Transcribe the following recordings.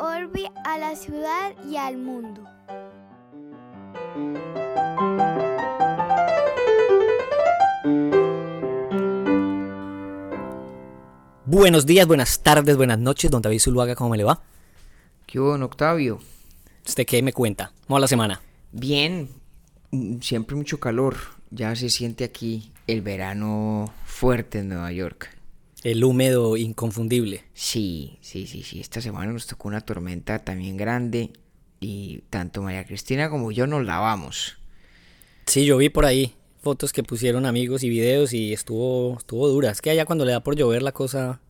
Orbi a la ciudad y al mundo. Buenos días, buenas tardes, buenas noches, don David Zuluaga, ¿cómo me le va? ¿Qué hubo, don Octavio? ¿Usted qué me cuenta? ¿Cómo va la semana? Bien, siempre mucho calor. Ya se siente aquí el verano fuerte en Nueva York. El húmedo inconfundible. Sí, sí, sí, sí. Esta semana nos tocó una tormenta también grande y tanto María Cristina como yo nos lavamos. Sí, yo vi por ahí fotos que pusieron amigos y videos y estuvo, estuvo dura. Es que allá cuando le da por llover la cosa,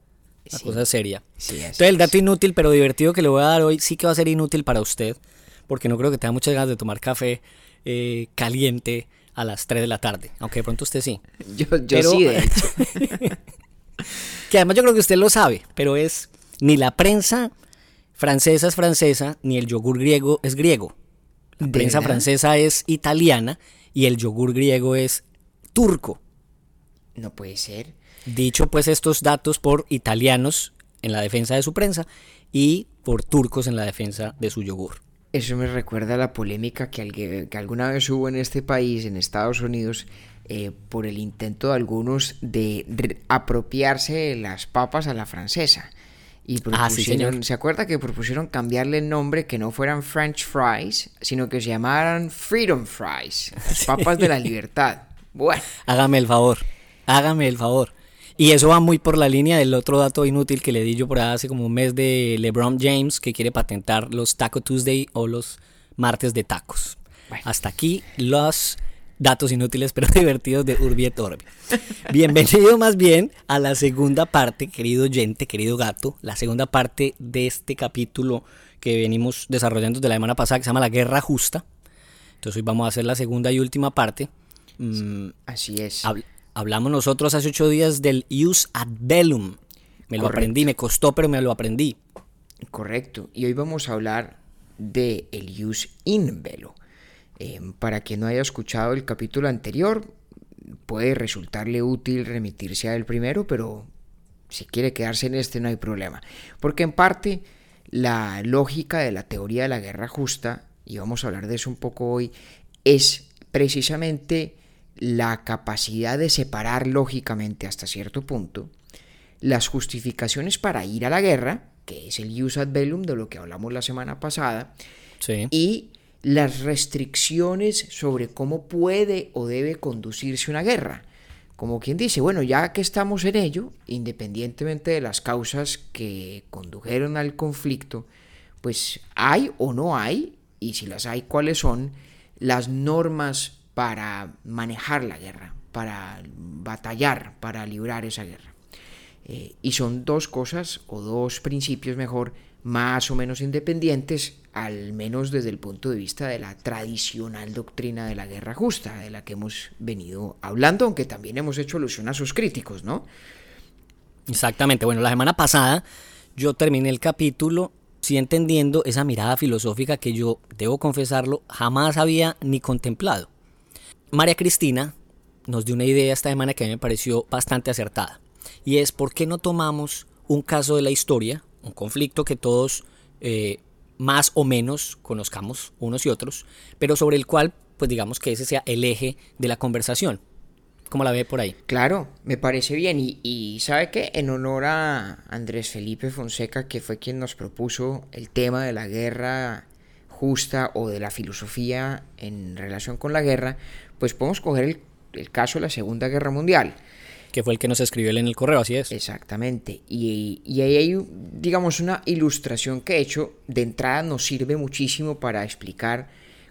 la Sí. cosa es seria. Sí, Entonces el dato es. inútil pero divertido que le voy a dar hoy sí que va a ser inútil para usted, porque no creo que tenga muchas ganas de tomar café eh, caliente a las 3 de la tarde, aunque de pronto usted sí. Yo, yo Pero- sí, de hecho. Que además yo creo que usted lo sabe, pero es ni la prensa francesa es francesa, ni el yogur griego es griego. La ¿De prensa verdad? francesa es italiana y el yogur griego es turco. No puede ser. Dicho pues estos datos por italianos en la defensa de su prensa y por turcos en la defensa de su yogur. Eso me recuerda a la polémica que alguna vez hubo en este país, en Estados Unidos, eh, por el intento de algunos de apropiarse las papas a la francesa. Y Ah, sí, propusieron, señor. ¿se acuerda que propusieron cambiarle el nombre que no fueran French fries, sino que se llamaran Freedom Fries, las papas de la libertad? Bueno, Hágame el favor, hágame el favor. Y eso va muy por la línea del otro dato inútil que le di yo por hace como un mes de LeBron James que quiere patentar los Taco Tuesday o los martes de tacos. Bueno. Hasta aquí los datos inútiles pero divertidos de Urbi et Orbi. Bienvenido más bien a la segunda parte, querido oyente, querido gato, la segunda parte de este capítulo que venimos desarrollando de la semana pasada que se llama La Guerra Justa. Entonces hoy vamos a hacer la segunda y última parte. Mm, así es. Habl- hablamos nosotros hace ocho días del Ius ad bellum. Me lo aprendí, me costó, pero me lo aprendí. Correcto. Y hoy vamos a hablar de el jus in velo. Eh, para quien no haya escuchado el capítulo anterior, puede resultarle útil remitirse al primero, pero si quiere quedarse en este no hay problema. Porque en parte la lógica de la teoría de la guerra justa, y vamos a hablar de eso un poco hoy, es precisamente la capacidad de separar lógicamente hasta cierto punto las justificaciones para ir a la guerra, que es el jus ad bellum de lo que hablamos la semana pasada, Sí. y las restricciones sobre cómo puede o debe conducirse una guerra. Como quien dice, bueno, ya que estamos en ello, independientemente de las causas que condujeron al conflicto, pues hay o no hay, y si las hay, cuáles son las normas para manejar la guerra, para batallar, para librar esa guerra. Eh, y son dos cosas, o dos principios mejor, más o menos independientes, al menos desde el punto de vista de la tradicional doctrina de la guerra justa, de la que hemos venido hablando, aunque también hemos hecho alusión a sus críticos, ¿no? Exactamente. Bueno, la semana pasada yo terminé el capítulo sí entendiendo esa mirada filosófica que yo, debo confesarlo, jamás había ni contemplado. María Cristina nos dio una idea esta semana que a mí me pareció bastante acertada. Y es por qué no tomamos un caso de la historia, un conflicto que todos eh, más o menos conozcamos unos y otros, pero sobre el cual, pues digamos que ese sea el eje de la conversación. ¿Cómo la ve por ahí? Claro, me parece bien. Y, y ¿sabe qué? En honor a Andrés Felipe Fonseca, que fue quien nos propuso el tema de la guerra justa o de la filosofía en relación con la guerra, pues podemos coger el, el caso de la Segunda Guerra Mundial. Que fue el que nos escribió él en el correo, así es. Exactamente. Y, y ahí hay, digamos, una ilustración que he hecho. De entrada nos sirve muchísimo para explicar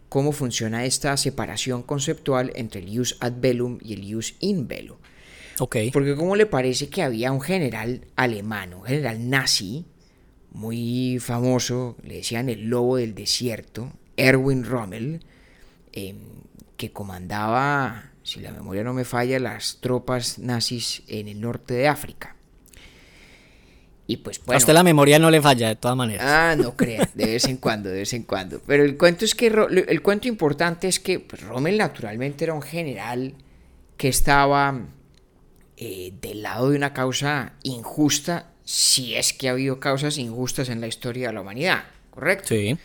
cómo funciona esta separación conceptual entre el jus ad bellum y el jus in bello. Ok. Porque cómo le parece que había un general alemán, un general nazi, muy famoso, le decían el lobo del desierto, Erwin Rommel, eh, que comandaba, si la memoria no me falla, las tropas nazis en el norte de África. Y pues A bueno. usted la memoria no le falla de todas maneras. Ah, no crea, de vez en cuando, de vez en cuando. Pero el cuento es que el cuento importante es que pues, Rommel naturalmente era un general que estaba eh, del lado de una causa injusta, si es que ha habido causas injustas en la historia de la humanidad, ¿correcto? Sí.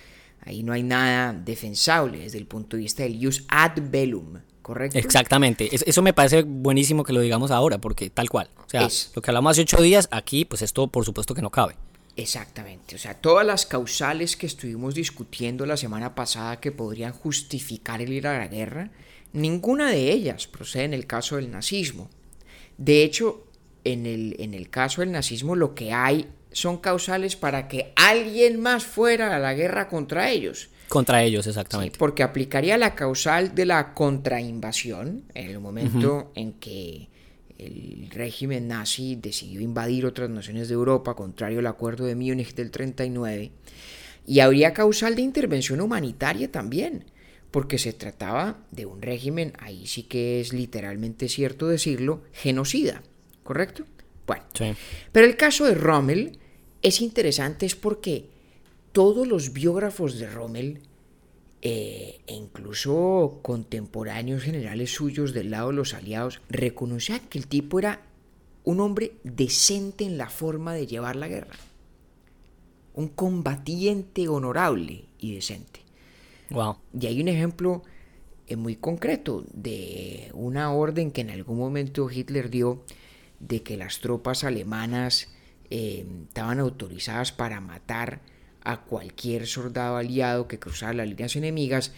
Ahí no hay nada defensable desde el punto de vista del jus ad bellum, ¿correcto? Exactamente. Es- Eso me parece buenísimo que lo digamos ahora, porque tal cual. O sea, Es- lo que hablamos hace ocho días, aquí, pues esto por supuesto que no cabe. Exactamente, o sea, todas las causales que estuvimos discutiendo la semana pasada que podrían justificar el ir a la guerra, ninguna de ellas procede en el caso del nazismo. De hecho, en el, en el caso del nazismo lo que hay son causales para que alguien más fuera a la guerra contra ellos. Contra ellos, Sí, exactamente. porque aplicaría la causal de la contrainvasión en el momento en que el régimen nazi decidió invadir otras naciones de Europa, contrario al acuerdo de Múnich del 39. Y habría causal de intervención humanitaria también, porque se trataba de un régimen, ahí sí que es literalmente cierto decirlo, genocida, ¿correcto? Bueno, Sí. pero el caso de Rommel es interesante es porque todos los biógrafos de Rommel, eh, e incluso contemporáneos generales suyos del lado de los aliados, reconocían que el tipo era un hombre decente en la forma de llevar la guerra. Un combatiente honorable y decente. Wow. Y hay un ejemplo eh, muy concreto de una orden que en algún momento Hitler dio de que las tropas alemanas eh, estaban autorizadas para matar a cualquier soldado aliado que cruzara las líneas enemigas,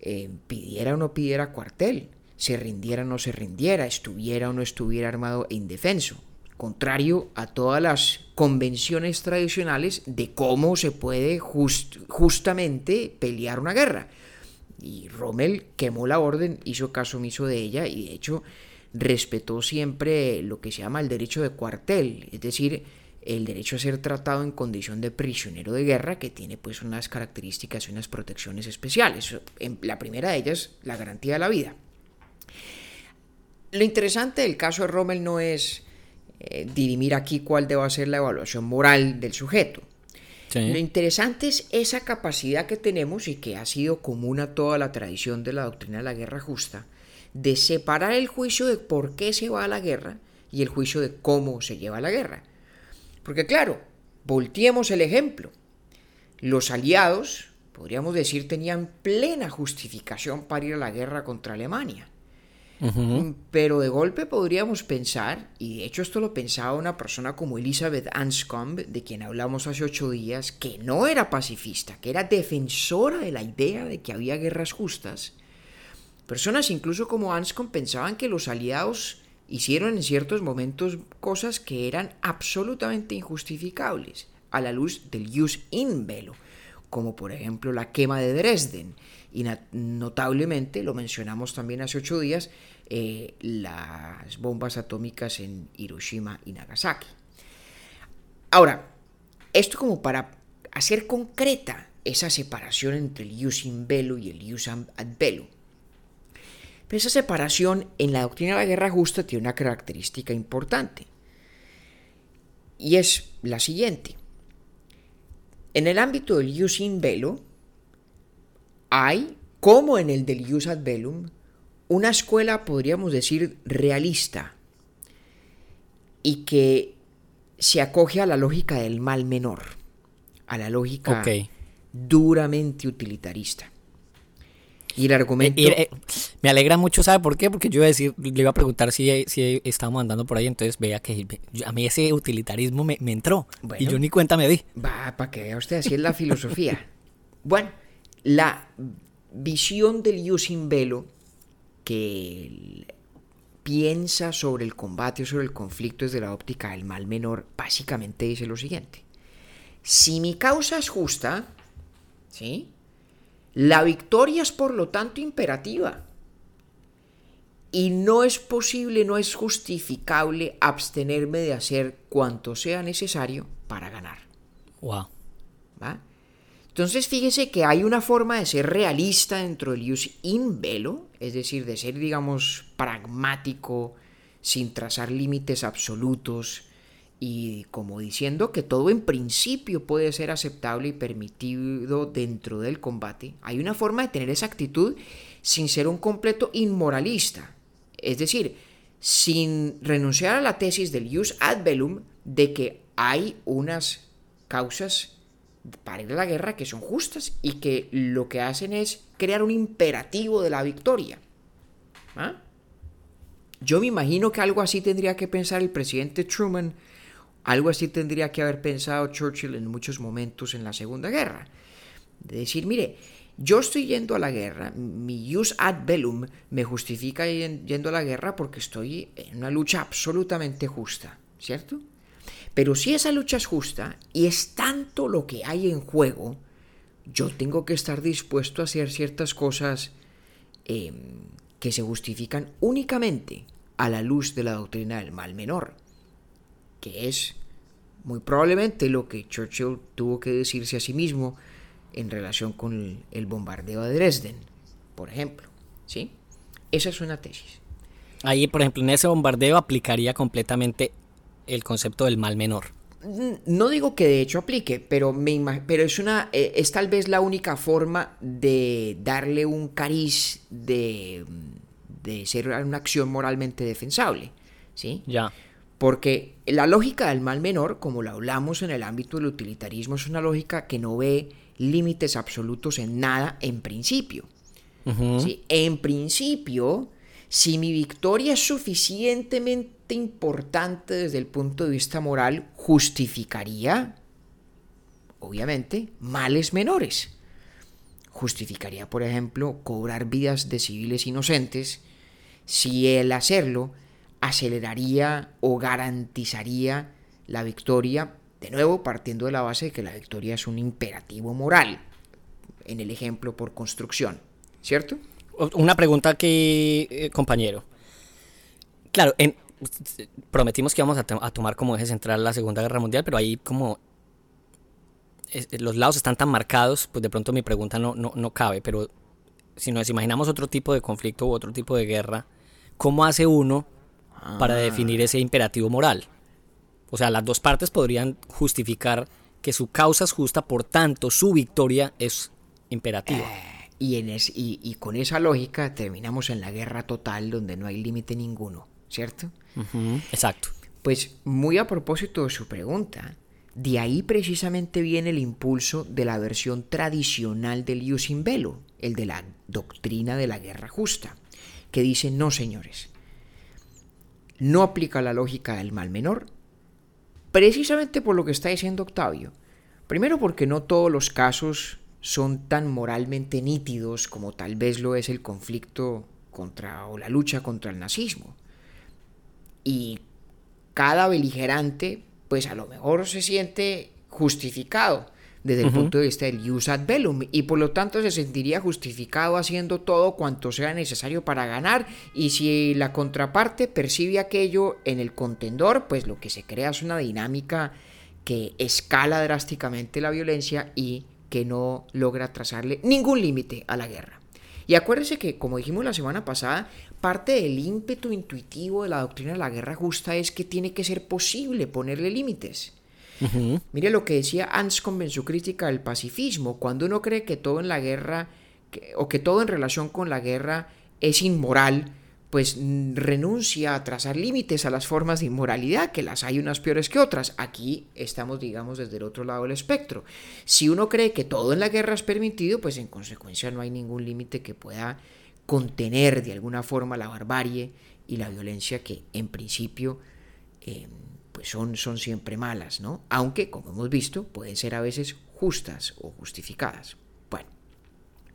eh, pidiera o no pidiera cuartel, se rindiera o no se rindiera, estuviera o no estuviera armado e indefenso contrario a todas las convenciones tradicionales de cómo se puede just- justamente pelear una guerra. Y Rommel quemó la orden, hizo caso omiso de ella y de hecho respetó siempre lo que se llama el derecho de cuartel, es decir, el derecho a ser tratado en condición de prisionero de guerra que tiene pues unas características y unas protecciones especiales. En- La primera de ellas, la garantía de la vida. Lo interesante del caso de Rommel no es eh, dirimir aquí cuál deba ser la evaluación moral del sujeto. Lo interesante es esa capacidad que tenemos y que ha sido común a toda la tradición de la doctrina de la guerra justa, de separar el juicio de por qué se va a la guerra y el juicio de cómo se lleva a la guerra. Porque claro, volteemos el ejemplo. Los aliados, podríamos decir, tenían plena justificación para ir a la guerra contra Alemania. Pero de golpe podríamos pensar, y de hecho esto lo pensaba una persona como Elizabeth Anscombe, de quien hablamos hace ocho días, que no era pacifista, que era defensora de la idea de que había guerras justas. Personas incluso como Anscombe pensaban que los aliados hicieron en ciertos momentos cosas que eran absolutamente injustificables a la luz del jus in bello, como por ejemplo la quema de Dresden. Y notablemente, lo mencionamos también hace ocho días, eh, las bombas atómicas en Hiroshima y Nagasaki. Ahora, esto como para hacer concreta esa separación entre el jus in bello y el jus ad bello. Pero esa separación en la doctrina de la guerra justa tiene una característica importante. Y es la siguiente. En el ámbito del jus in bello, hay, como en el del jus ad bellum, una escuela, podríamos decir, realista y que se acoge a la lógica del mal menor, a la lógica duramente utilitarista. Y el argumento... Eh, eh, me alegra mucho, ¿sabe por qué? Porque yo iba a decir, le iba a preguntar si, si estábamos andando por ahí, entonces vea que yo- a mí ese utilitarismo me, me entró y yo ni cuenta me di. Va, para que vea usted, así es la filosofía. bueno, la visión del jus in bello que piensa sobre el combate o sobre el conflicto desde la óptica del mal menor, básicamente dice lo siguiente. Si mi causa es justa, ¿sí? La victoria es por lo tanto imperativa. Y no es posible, no es justificable abstenerme de hacer cuanto sea necesario para ganar. Wow. ¿va? Entonces fíjese que hay una forma de ser realista dentro del jus in bello, es decir, de ser, digamos, pragmático, sin trazar límites absolutos y como diciendo que todo en principio puede ser aceptable y permitido dentro del combate. Hay una forma de tener esa actitud sin ser un completo inmoralista, es decir, sin renunciar a la tesis del jus ad bellum de que hay unas causas para ir a la guerra que son justas y que lo que hacen es crear un imperativo de la victoria. ¿Ah? Yo me imagino que algo así tendría que pensar el presidente Truman, algo así tendría que haber pensado Churchill en muchos momentos en la Segunda Guerra. De decir, mire, yo estoy yendo a la guerra, mi jus ad bellum me justifica yendo a la guerra porque estoy en una lucha absolutamente justa, ¿cierto? Pero si esa lucha es justa y es tanto lo que hay en juego, yo tengo que estar dispuesto a hacer ciertas cosas em, que se justifican únicamente a la luz de la doctrina del mal menor, que es muy probablemente lo que Churchill tuvo que decirse a sí mismo en relación con el, bombardeo de Dresden, por ejemplo. ¿sí? Esa es una tesis. Ahí, por ejemplo, en ese bombardeo aplicaría completamente el concepto del mal menor. No digo que de hecho aplique, pero, me pero es, una, eh, es tal vez la única forma de darle un cariz de, de ser una acción moralmente defensable. ¿sí? Ya. Porque la lógica del mal menor, como lo hablamos en el ámbito del utilitarismo, es una lógica que no ve límites absolutos en nada en principio. En principio, si mi victoria es suficientemente importante desde el punto de vista moral, justificaría, obviamente, males menores. Justificaría, por ejemplo, cobrar vidas de civiles inocentes si el hacerlo aceleraría o garantizaría la victoria de nuevo, partiendo de la base de que la victoria es un imperativo moral, en el ejemplo por construcción, ¿cierto? Una pregunta aquí, eh, compañero. Claro, prometimos que íbamos a, tomar como eje central la Segunda Guerra Mundial, pero ahí como los lados están tan marcados, pues de pronto mi pregunta no, no, cabe, pero si nos imaginamos otro tipo de conflicto u otro tipo de guerra, ¿cómo hace uno para ah. definir ese imperativo moral? O sea, las dos partes podrían justificar que su causa es justa, por tanto, su victoria es imperativa. Eh, y, en y, con esa lógica terminamos en la guerra total donde no hay límite ninguno, ¿cierto? exacto. Pues muy a propósito de su pregunta, de ahí precisamente viene el impulso de la versión tradicional del ius in velo, el de la doctrina de la guerra justa, que dice, no señores, no aplica la lógica del mal menor, Precisamente por lo que está diciendo Octavio. Primero porque no todos los casos son tan moralmente nítidos como tal vez lo es el conflicto contra o la lucha contra el nazismo. Y cada beligerante pues a lo mejor se siente justificado desde el punto de vista del jus ad bellum y por lo tanto se sentiría justificado haciendo todo cuanto sea necesario para ganar y si la contraparte percibe aquello en el contendor pues lo que se crea es una dinámica que escala drásticamente la violencia y que no logra trazarle ningún límite a la guerra. Y acuérdese que, como dijimos la semana pasada, parte del ímpetu intuitivo de la doctrina de la guerra justa es que tiene que ser posible ponerle límites. Mire lo que decía Anscombe en su crítica del pacifismo, cuando uno cree que todo en la guerra, o que todo en relación con la guerra es inmoral, pues renuncia a trazar límites a las formas de inmoralidad, que las hay unas peores que otras. Aquí estamos, digamos, desde el otro lado del espectro. Si uno cree que todo en la guerra es permitido, pues en consecuencia no hay ningún límite que pueda contener de alguna forma la barbarie y la violencia que en principio eh, pues son, son siempre malas, ¿no? Aunque, como hemos visto, pueden ser a veces justas o justificadas. Bueno,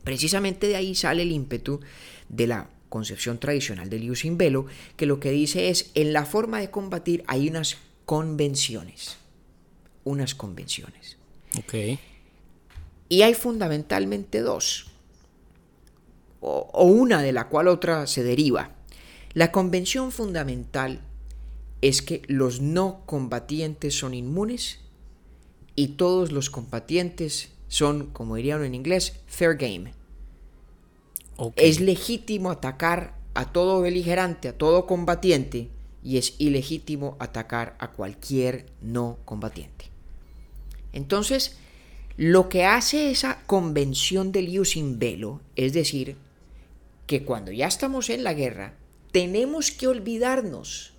precisamente de ahí sale el ímpetu de la concepción tradicional del ius in velo, que lo que dice es, en la forma de combatir hay unas convenciones, unas convenciones. Ok. Y hay fundamentalmente dos, o, o una de la cual otra se deriva. La convención fundamental es que los no combatientes son inmunes y todos los combatientes son, como dirían en inglés, fair game. Es legítimo atacar a todo beligerante, a todo combatiente, y es ilegítimo atacar a cualquier no combatiente. Entonces, lo que hace esa convención del ius in velo, es decir, que cuando ya estamos en la guerra, tenemos que olvidarnos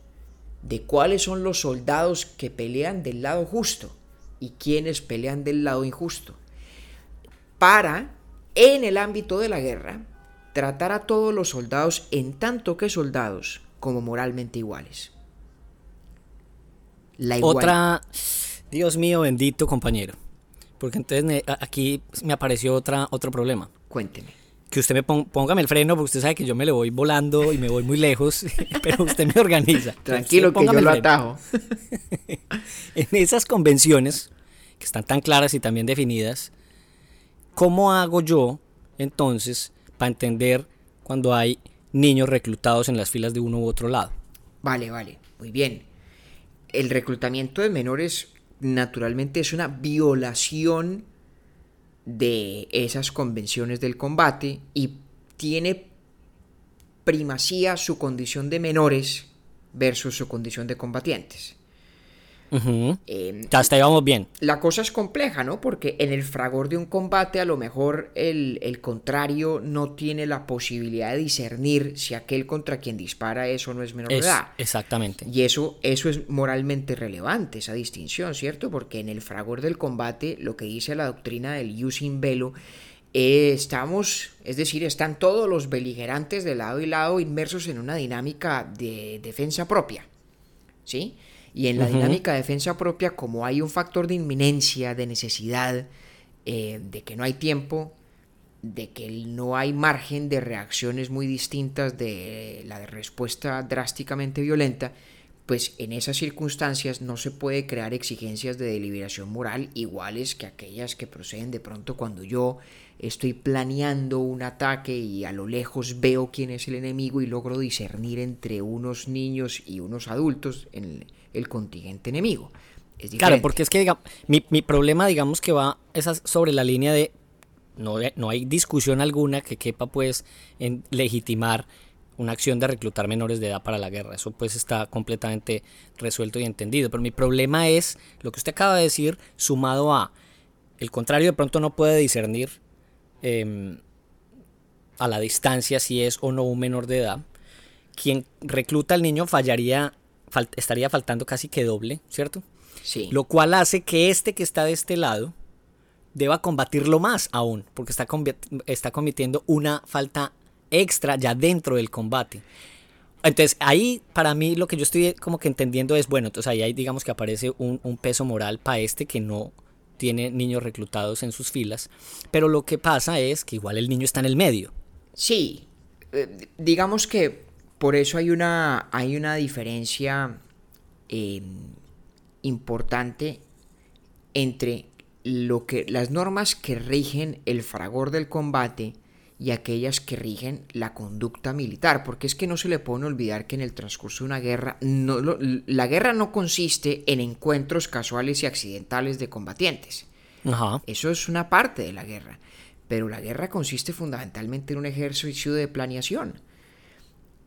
de cuáles son los soldados que pelean del lado justo y quienes pelean del lado injusto, para, en el ámbito de la guerra, tratar a todos los soldados en tanto que soldados como moralmente iguales. La Otra, Dios mío bendito compañero, porque entonces aquí me apareció otra, otro problema. Cuénteme. Que usted me ponga póngame el freno, porque usted sabe que yo me le voy volando y me voy muy lejos, pero usted me organiza. Tranquilo que yo lo atajo. en esas convenciones, que están tan claras y tan bien definidas, ¿cómo hago yo entonces para entender cuando hay niños reclutados en las filas de uno u otro lado? Vale, vale, muy bien. El reclutamiento de menores naturalmente es una violación de esas convenciones del combate y tiene primacía su condición de menores versus su condición de combatientes. Em, Hasta ahí vamos bien. La cosa es compleja, ¿no? Porque en el fragor de un combate a lo mejor el, contrario no tiene la posibilidad de discernir si aquel contra quien dispara eso no es menor de edad. Exactamente. Y eso, eso es moralmente relevante, esa distinción, ¿cierto? Porque en el fragor del combate lo que dice la doctrina del jus in velo eh, estamos, es decir, están todos los beligerantes de lado y lado inmersos en una dinámica de defensa propia, ¿sí? Y en la dinámica de defensa propia, como hay un factor de inminencia, de necesidad, eh, de que no hay tiempo, de que no hay margen de reacciones muy distintas de la de respuesta drásticamente violenta, pues en esas circunstancias no se puede crear exigencias de deliberación moral iguales que aquellas que proceden de pronto cuando yo estoy planeando un ataque y a lo lejos veo quién es el enemigo y logro discernir entre unos niños y unos adultos en, el contingente enemigo. claro, porque es que mi, mi, problema, digamos que va esa sobre la línea de no, no hay discusión alguna que quepa pues en legitimar una acción de reclutar menores de edad para la guerra. Eso pues está completamente resuelto y entendido. Pero mi problema es lo que usted acaba de decir sumado a el contrario de pronto no puede discernir em, a la distancia si es o no un menor de edad. Quien recluta al niño fallaría estaría faltando casi que doble, ¿cierto? Sí. Lo cual hace que este que está de este lado deba combatirlo más aún, porque está, está cometiendo una falta extra ya dentro del combate. Entonces ahí para mí lo que yo estoy como que entendiendo es, bueno, entonces ahí digamos que aparece un, un peso moral para este que no tiene niños reclutados en sus filas, pero lo que pasa es que igual el niño está en el medio. Sí, eh, digamos que por eso hay una, hay una diferencia em, importante entre lo que, las normas que rigen el fragor del combate y aquellas que rigen la conducta militar, porque es que no se le puede olvidar que en el transcurso de una guerra, no, la guerra no consiste en encuentros casuales y accidentales de combatientes. Eso es una parte de la guerra, pero la guerra consiste fundamentalmente en un ejercicio de planeación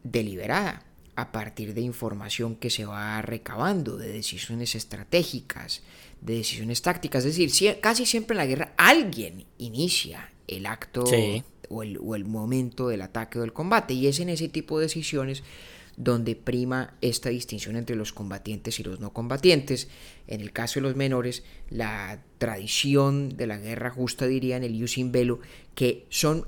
deliberada a partir de información que se va recabando, de decisiones estratégicas, de decisiones tácticas. Es decir, casi siempre en la guerra alguien inicia el acto o, el, o el momento del ataque o del combate. Y es en ese tipo de decisiones donde prima esta distinción entre los combatientes y los no combatientes. En el caso de los menores, la tradición de la guerra justa diría en el Ius in Velo que son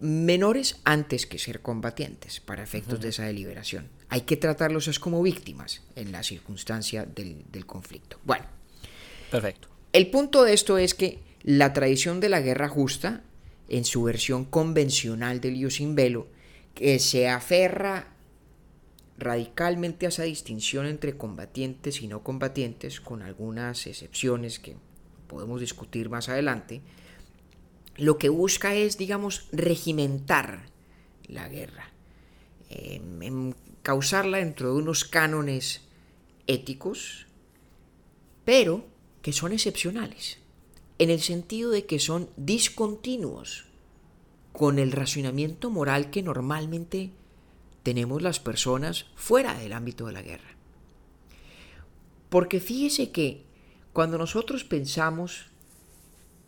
menores antes que ser combatientes para efectos de esa deliberación. Hay que tratarlos es como víctimas en la circunstancia del, conflicto. Bueno. Perfecto. El punto de esto es que la tradición de la guerra justa, en su versión convencional del ius in velo, que se aferra radicalmente a esa distinción entre combatientes y no combatientes, con algunas excepciones que podemos discutir más adelante, lo que busca es, digamos, regimentar la guerra, em, causarla dentro de unos cánones éticos, pero que son excepcionales, en el sentido de que son discontinuos con el racionamiento moral que normalmente tenemos las personas fuera del ámbito de la guerra. Porque fíjese que cuando nosotros pensamos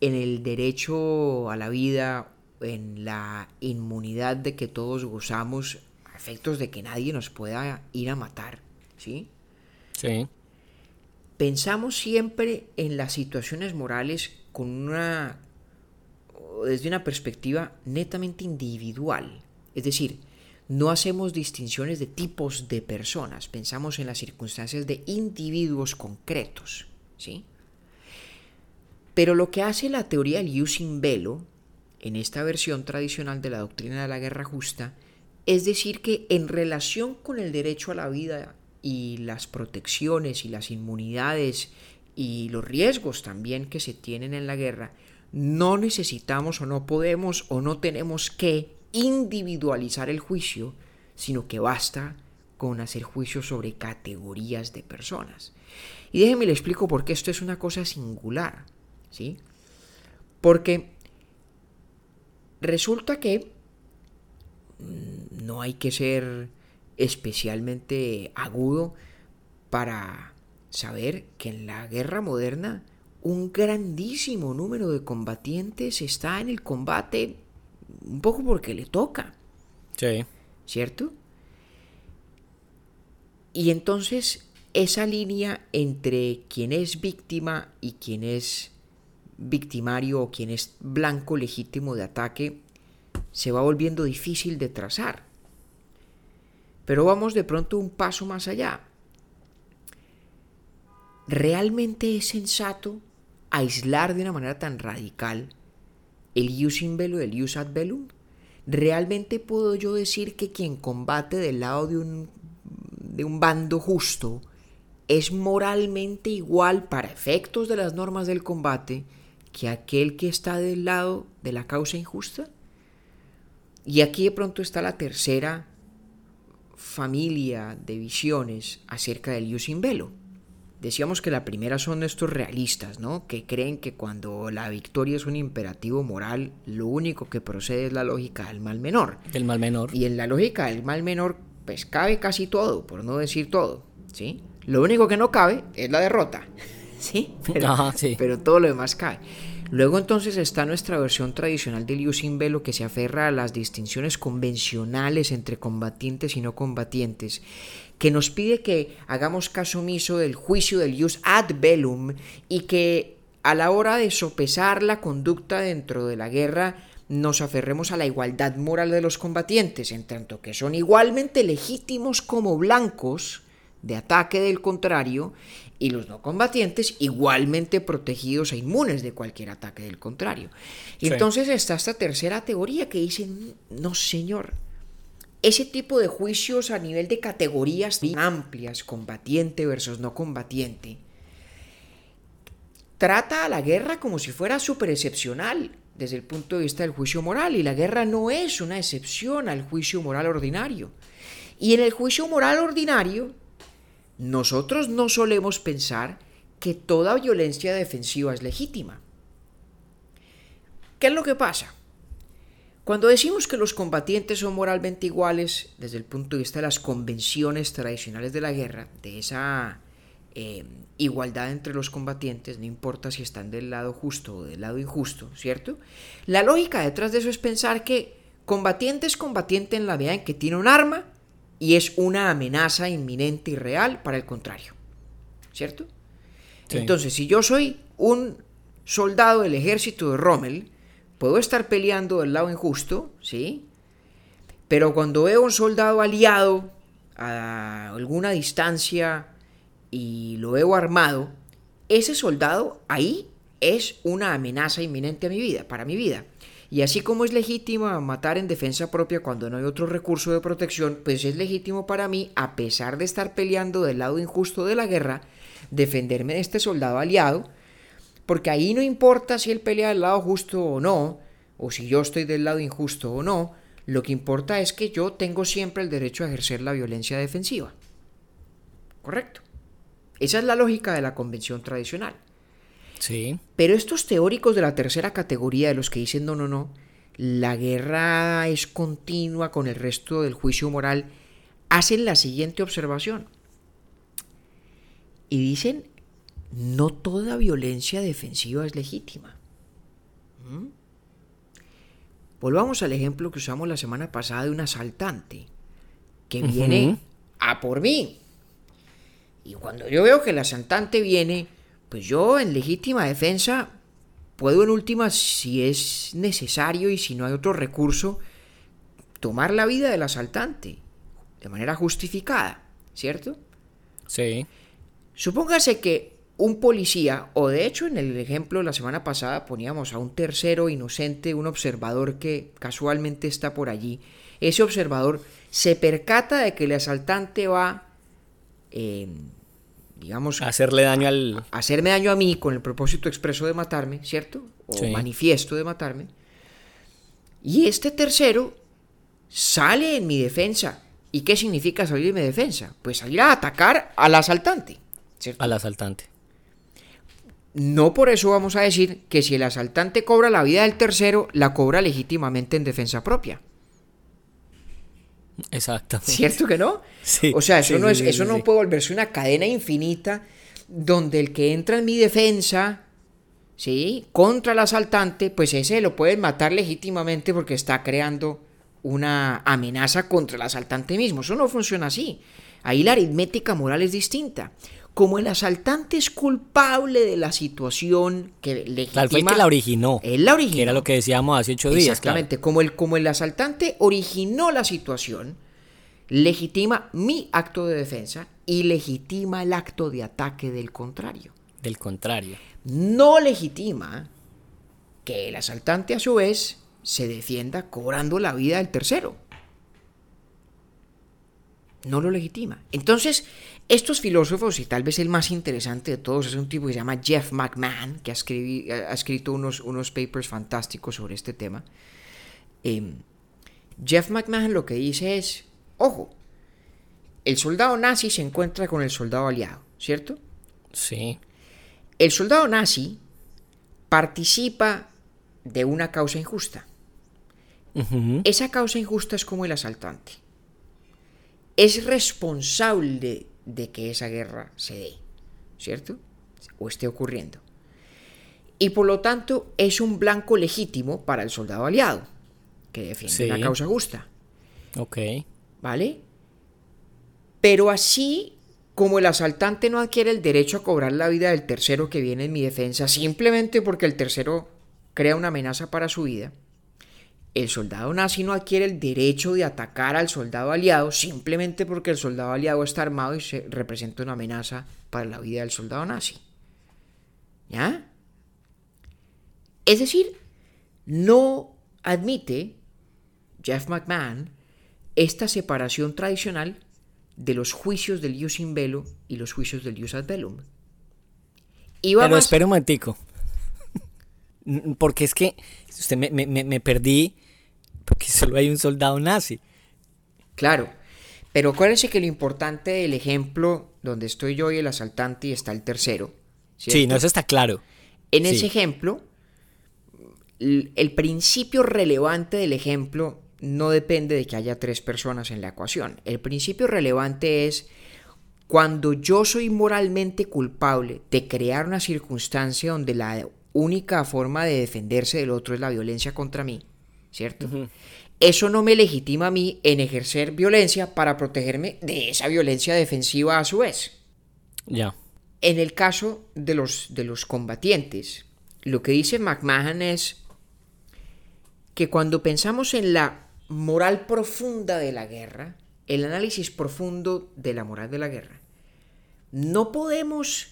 en el derecho a la vida, en la inmunidad de que todos gozamos, a efectos de que nadie nos pueda ir a matar, ¿sí? Sí. Pensamos siempre en las situaciones morales con una desde una perspectiva netamente individual. Es decir, no hacemos distinciones de tipos de personas, pensamos en las circunstancias de individuos concretos, ¿sí? Pero lo que hace la teoría del ius in velo, en esta versión tradicional de la doctrina de la guerra justa, es decir que en relación con el derecho a la vida y las protecciones y las inmunidades y los riesgos también que se tienen en la guerra, no necesitamos o no podemos o no tenemos que individualizar el juicio, sino que basta con hacer juicio sobre categorías de personas. Y déjenme le explico por qué esto es una cosa singular, ¿sí? Porque resulta que mm, no hay que ser especialmente agudo para saber que en la guerra moderna un grandísimo número de combatientes está en el combate un poco porque le toca. Sí. ¿Cierto? Y entonces esa línea entre quien es víctima y quien es victimario o quien es blanco legítimo de ataque se va volviendo difícil de trazar. Pero vamos de pronto un paso más allá. ¿Realmente es sensato aislar de una manera tan radical el ius in velo del ius ad velum? ¿Realmente puedo yo decir que quien combate del lado de un, de un bando justo es moralmente igual para efectos de las normas del combate que aquel que está del lado de la causa injusta? Y aquí de pronto está la tercera familia de visiones acerca del ius in velo. Decíamos que la primera son estos realistas, ¿no? Que creen que cuando la victoria es un imperativo moral, lo único que procede es la lógica del mal menor. Del mal menor. Y en la lógica del mal menor, pues cabe casi todo, por no decir todo, ¿sí? Lo único que no cabe es la derrota, ¿sí? Pero, Ajá, sí. pero todo lo demás cabe. Luego entonces está nuestra versión tradicional del ius in velo que se aferra a las distinciones convencionales entre combatientes y no combatientes, que nos pide que hagamos caso omiso del juicio del ius ad velum y que a la hora de sopesar la conducta dentro de la guerra nos aferremos a la igualdad moral de los combatientes, en tanto que son igualmente legítimos como blancos de ataque del contrario y los no combatientes igualmente protegidos e inmunes de cualquier ataque del contrario. Y Sí. entonces está esta tercera teoría que dice, no señor, ese tipo de juicios a nivel de categorías amplias, combatiente versus no combatiente, trata a la guerra como si fuera súper excepcional desde el punto de vista del juicio moral y la guerra no es una excepción al juicio moral ordinario. Y en el juicio moral ordinario, nosotros no solemos pensar que toda violencia defensiva es legítima. ¿Qué es lo que pasa? Cuando decimos que los combatientes son moralmente iguales desde el punto de vista de las convenciones tradicionales de la guerra, de esa eh, igualdad entre los combatientes, no importa si están del lado justo o del lado injusto, ¿cierto? La lógica detrás de eso es pensar que combatiente es combatiente en la medida en que tiene un arma y es una amenaza inminente y real para el contrario, ¿cierto? Sí. Entonces, si yo soy un soldado del ejército de Rommel, puedo estar peleando del lado injusto, ¿sí? Pero cuando veo un soldado aliado a alguna distancia y lo veo armado, ese soldado ahí es una amenaza inminente a mi vida, para mi vida. Y así como es legítimo matar en defensa propia cuando no hay otro recurso de protección, pues es legítimo para mí, a pesar de estar peleando del lado injusto de la guerra, defenderme de este soldado aliado, porque ahí no importa si él pelea del lado justo o no, o si yo estoy del lado injusto o no, lo que importa es que yo tengo siempre el derecho a ejercer la violencia defensiva. ¿Correcto? Esa es la lógica de la convención tradicional. Sí. Pero estos teóricos de la tercera categoría, de los que dicen no, no, no, la guerra es continua con el resto del juicio moral, hacen la siguiente observación. Y dicen, no toda violencia defensiva es legítima. ¿Mm? Volvamos al ejemplo que usamos la semana pasada de un asaltante que viene a por mí. Y cuando yo veo que el asaltante viene, pues yo en legítima defensa puedo en última, si es necesario y si no hay otro recurso, tomar la vida del asaltante de manera justificada, ¿cierto? Sí. Supóngase que un policía, o de hecho en el ejemplo la semana pasada poníamos a un tercero inocente, un observador que casualmente está por allí, ese observador se percata de que el asaltante va, eh, digamos, hacerle daño al... a hacerme daño a mí con el propósito expreso de matarme, ¿cierto? O Sí. manifiesto de matarme. Y este tercero sale en mi defensa. ¿Y qué significa salir en mi defensa? Pues salir a atacar al asaltante. ¿cierto? al asaltante. No por eso vamos a decir que si el asaltante cobra la vida del tercero, la cobra legítimamente en defensa propia. Exactamente. ¿Cierto que no? Sí, O sea, eso sí, no, es, sí, eso no puede volverse una cadena infinita donde el que entra en mi defensa, ¿sí? Contra el asaltante, pues ese lo pueden matar legítimamente porque está creando una amenaza contra el asaltante mismo. Eso no funciona así. Ahí la aritmética moral es distinta. Como el asaltante es culpable de la situación que legitima... Claro, fue que la originó. Él la originó. Que era lo que decíamos hace ocho días. Exactamente, como, el, como el asaltante originó la situación, legitima mi acto de defensa y legitima el acto de ataque del contrario. Del contrario. No legitima que el asaltante a su vez se defienda cobrando la vida del tercero. No lo legitima. Entonces, estos filósofos, y tal vez el más interesante de todos, es un tipo que se llama Jeff McMahon, que ha, escrito unos, unos papers fantásticos sobre este tema. Eh, Jeff McMahon lo que dice es, ojo, el soldado nazi se encuentra con el soldado aliado, ¿cierto? Sí. El soldado nazi participa de una causa injusta. Esa causa injusta es como el asaltante. Es responsable de que esa guerra se dé, ¿cierto? O esté ocurriendo. Y por lo tanto es un blanco legítimo para el soldado aliado, que defiende Sí. la causa justa, Ok. ¿vale? Pero así como el asaltante no adquiere el derecho a cobrar la vida del tercero que viene en mi defensa simplemente porque el tercero crea una amenaza para su vida, el soldado nazi no adquiere el derecho de atacar al soldado aliado simplemente porque el soldado aliado está armado y se representa una amenaza para la vida del soldado nazi. ¿Ya? Es decir, no admite Jeff McMahon esta separación tradicional de los juicios del ius in velo y los juicios del ius ad velum. Pero más- espera un momentico. Porque es que usted me, me- me- me perdí porque solo hay un soldado nazi. Claro, pero acuérdense que lo importante del ejemplo donde estoy yo y el asaltante y está el tercero. Sí, no, eso está claro. En sí. ese ejemplo, el principio relevante del ejemplo no depende de que haya tres personas en la ecuación. El principio relevante es cuando yo soy moralmente culpable de crear una circunstancia donde la única forma de defenderse del otro es la violencia contra mí, ¿cierto? Eso no me legitima a mí en ejercer violencia para protegerme de esa violencia defensiva a su vez. Ya. En el caso de los, de los combatientes, lo que dice McMahon es que cuando pensamos en la moral profunda de la guerra, el análisis profundo de la moral de la guerra, no podemos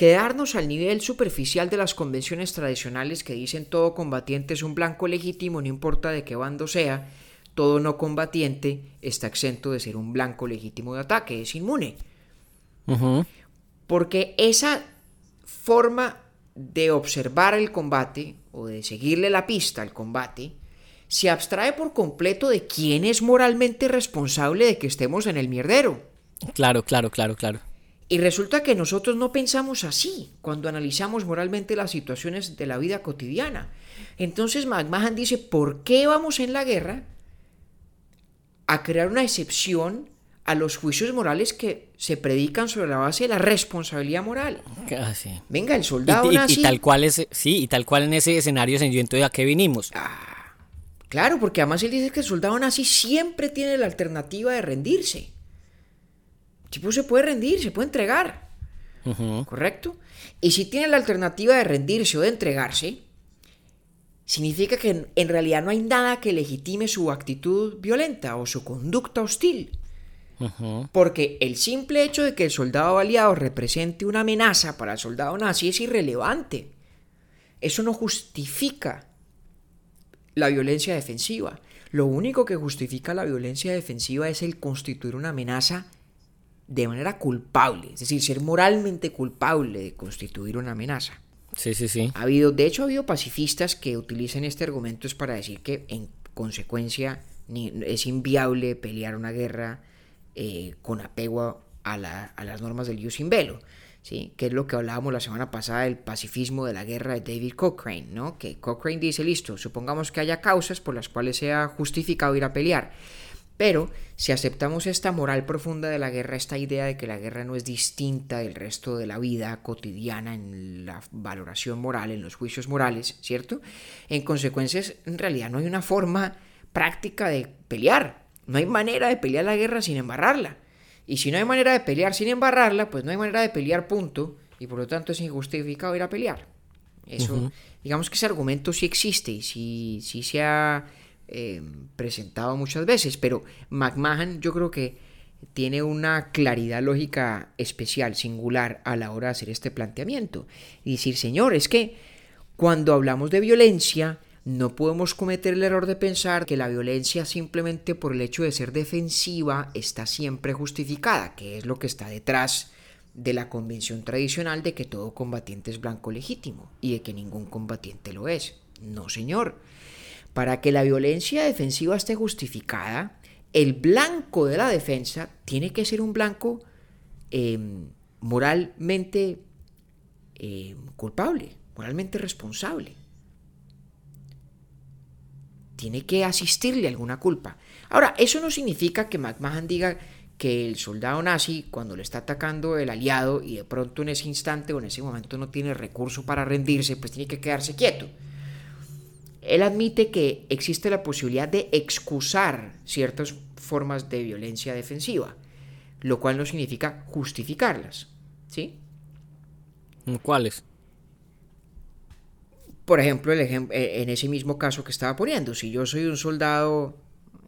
quedarnos al nivel superficial de las convenciones tradicionales que dicen todo combatiente es un blanco legítimo, no importa de qué bando sea, todo no combatiente está exento de ser un blanco legítimo de ataque, es inmune. Porque esa forma de observar el combate o de seguirle la pista al combate se abstrae por completo de quién es moralmente responsable de que estemos en el mierdero. Claro, claro, claro, claro. Y resulta que nosotros no pensamos así cuando analizamos moralmente las situaciones de la vida cotidiana. Entonces McMahon dice, ¿por qué vamos en la guerra a crear una excepción a los juicios morales que se predican sobre la base de la responsabilidad moral? Ah, sí. Venga, el Y, soldado y- y nazi... tal cual es, sí, y tal cual en ese escenario se entonces a qué vinimos. Claro, porque además él dice que el soldado nazi siempre tiene la alternativa de rendirse. Tipo se puede rendir, se puede entregar. ¿Correcto? Y si tiene la alternativa de rendirse o de entregarse, significa que en, en realidad no hay nada que legitime su actitud violenta o su conducta hostil. Porque el simple hecho de que el soldado aliado represente una amenaza para el soldado nazi es irrelevante. Eso no justifica la violencia defensiva. Lo único que justifica la violencia defensiva es el constituir una amenaza de manera culpable, es decir, ser moralmente culpable de constituir una amenaza. Sí, sí, sí. Ha habido, de hecho, ha habido pacifistas que utilizan este argumento es para decir que en consecuencia ni- es inviable pelear una guerra eh, con apego a, la- a las normas del jus in bello, ¿sí? que es lo que hablábamos la semana pasada del pacifismo de la guerra de David Cochrane, ¿no? que Cochrane dice, listo, supongamos que haya causas por las cuales sea justificado ir a pelear, pero si aceptamos esta moral profunda de la guerra, esta idea de que la guerra no es distinta del resto de la vida cotidiana en la valoración moral, en los juicios morales, ¿cierto? En consecuencia, en realidad no hay una forma práctica de pelear. No hay manera de pelear la guerra sin embarrarla. Y si no hay manera de pelear sin embarrarla, pues no hay manera de pelear punto. Y por lo tanto es injustificado ir a pelear. Eso, digamos que ese argumento sí existe y sí, sí se ha eh, presentado muchas veces, pero McMahon yo creo que tiene una claridad lógica especial, singular, a la hora de hacer este planteamiento. Y decir, señor, es que cuando hablamos de violencia, no podemos cometer el error de pensar que la violencia simplemente por el hecho de ser defensiva está siempre justificada, que es lo que está detrás de la convención tradicional de que todo combatiente es blanco legítimo y de que ningún combatiente lo es. No, señor. Para que la violencia defensiva esté justificada, el blanco de la defensa tiene que ser un blanco eh, moralmente eh, culpable, moralmente responsable. Tiene que asistirle alguna culpa. Ahora, eso no significa que McMahon diga que el soldado nazi, cuando le está atacando el aliado y de pronto en ese instante o en ese momento no tiene recurso para rendirse, pues tiene que quedarse quieto. Él admite que existe la posibilidad de excusar ciertas formas de violencia defensiva, lo cual no significa justificarlas. ¿Sí? ¿Cuáles? Por ejemplo, el ejem- eh, en ese mismo caso que estaba poniendo, si yo soy un soldado,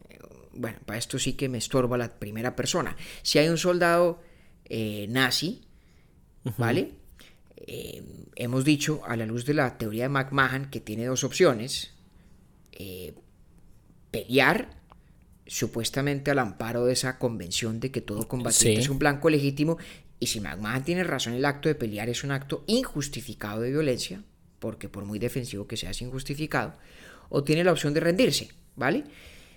eh, bueno, para esto sí que me estorba la primera persona. Si hay un soldado eh, nazi, ¿vale? Eh, hemos dicho a la luz de la teoría de McMahon que tiene dos opciones. eh, pelear supuestamente al amparo de esa convención de que todo combatiente Sí. es un blanco legítimo y si McMahon tiene razón el acto de pelear es un acto injustificado de violencia porque por muy defensivo que sea es injustificado o tiene la opción de rendirse ¿vale?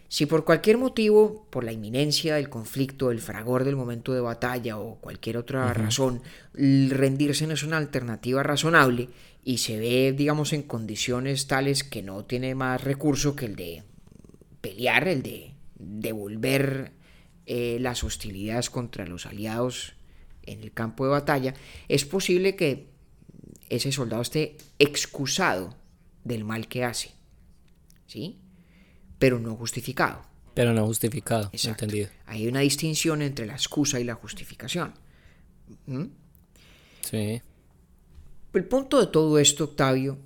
Si por cualquier motivo, por la inminencia del conflicto, el fragor del momento de batalla o cualquier otra razón, rendirse no es una alternativa razonable y se ve, digamos, en condiciones tales que no tiene más recurso que el de pelear, el de devolver eh, las hostilidades contra los aliados en el campo de batalla, es posible que ese soldado esté excusado del mal que hace, ¿sí? Pero no justificado. Pero no justificado. Exacto. Entendido. Hay una distinción entre la excusa y la justificación. ¿Mm? Sí. El punto de todo esto, Octavio,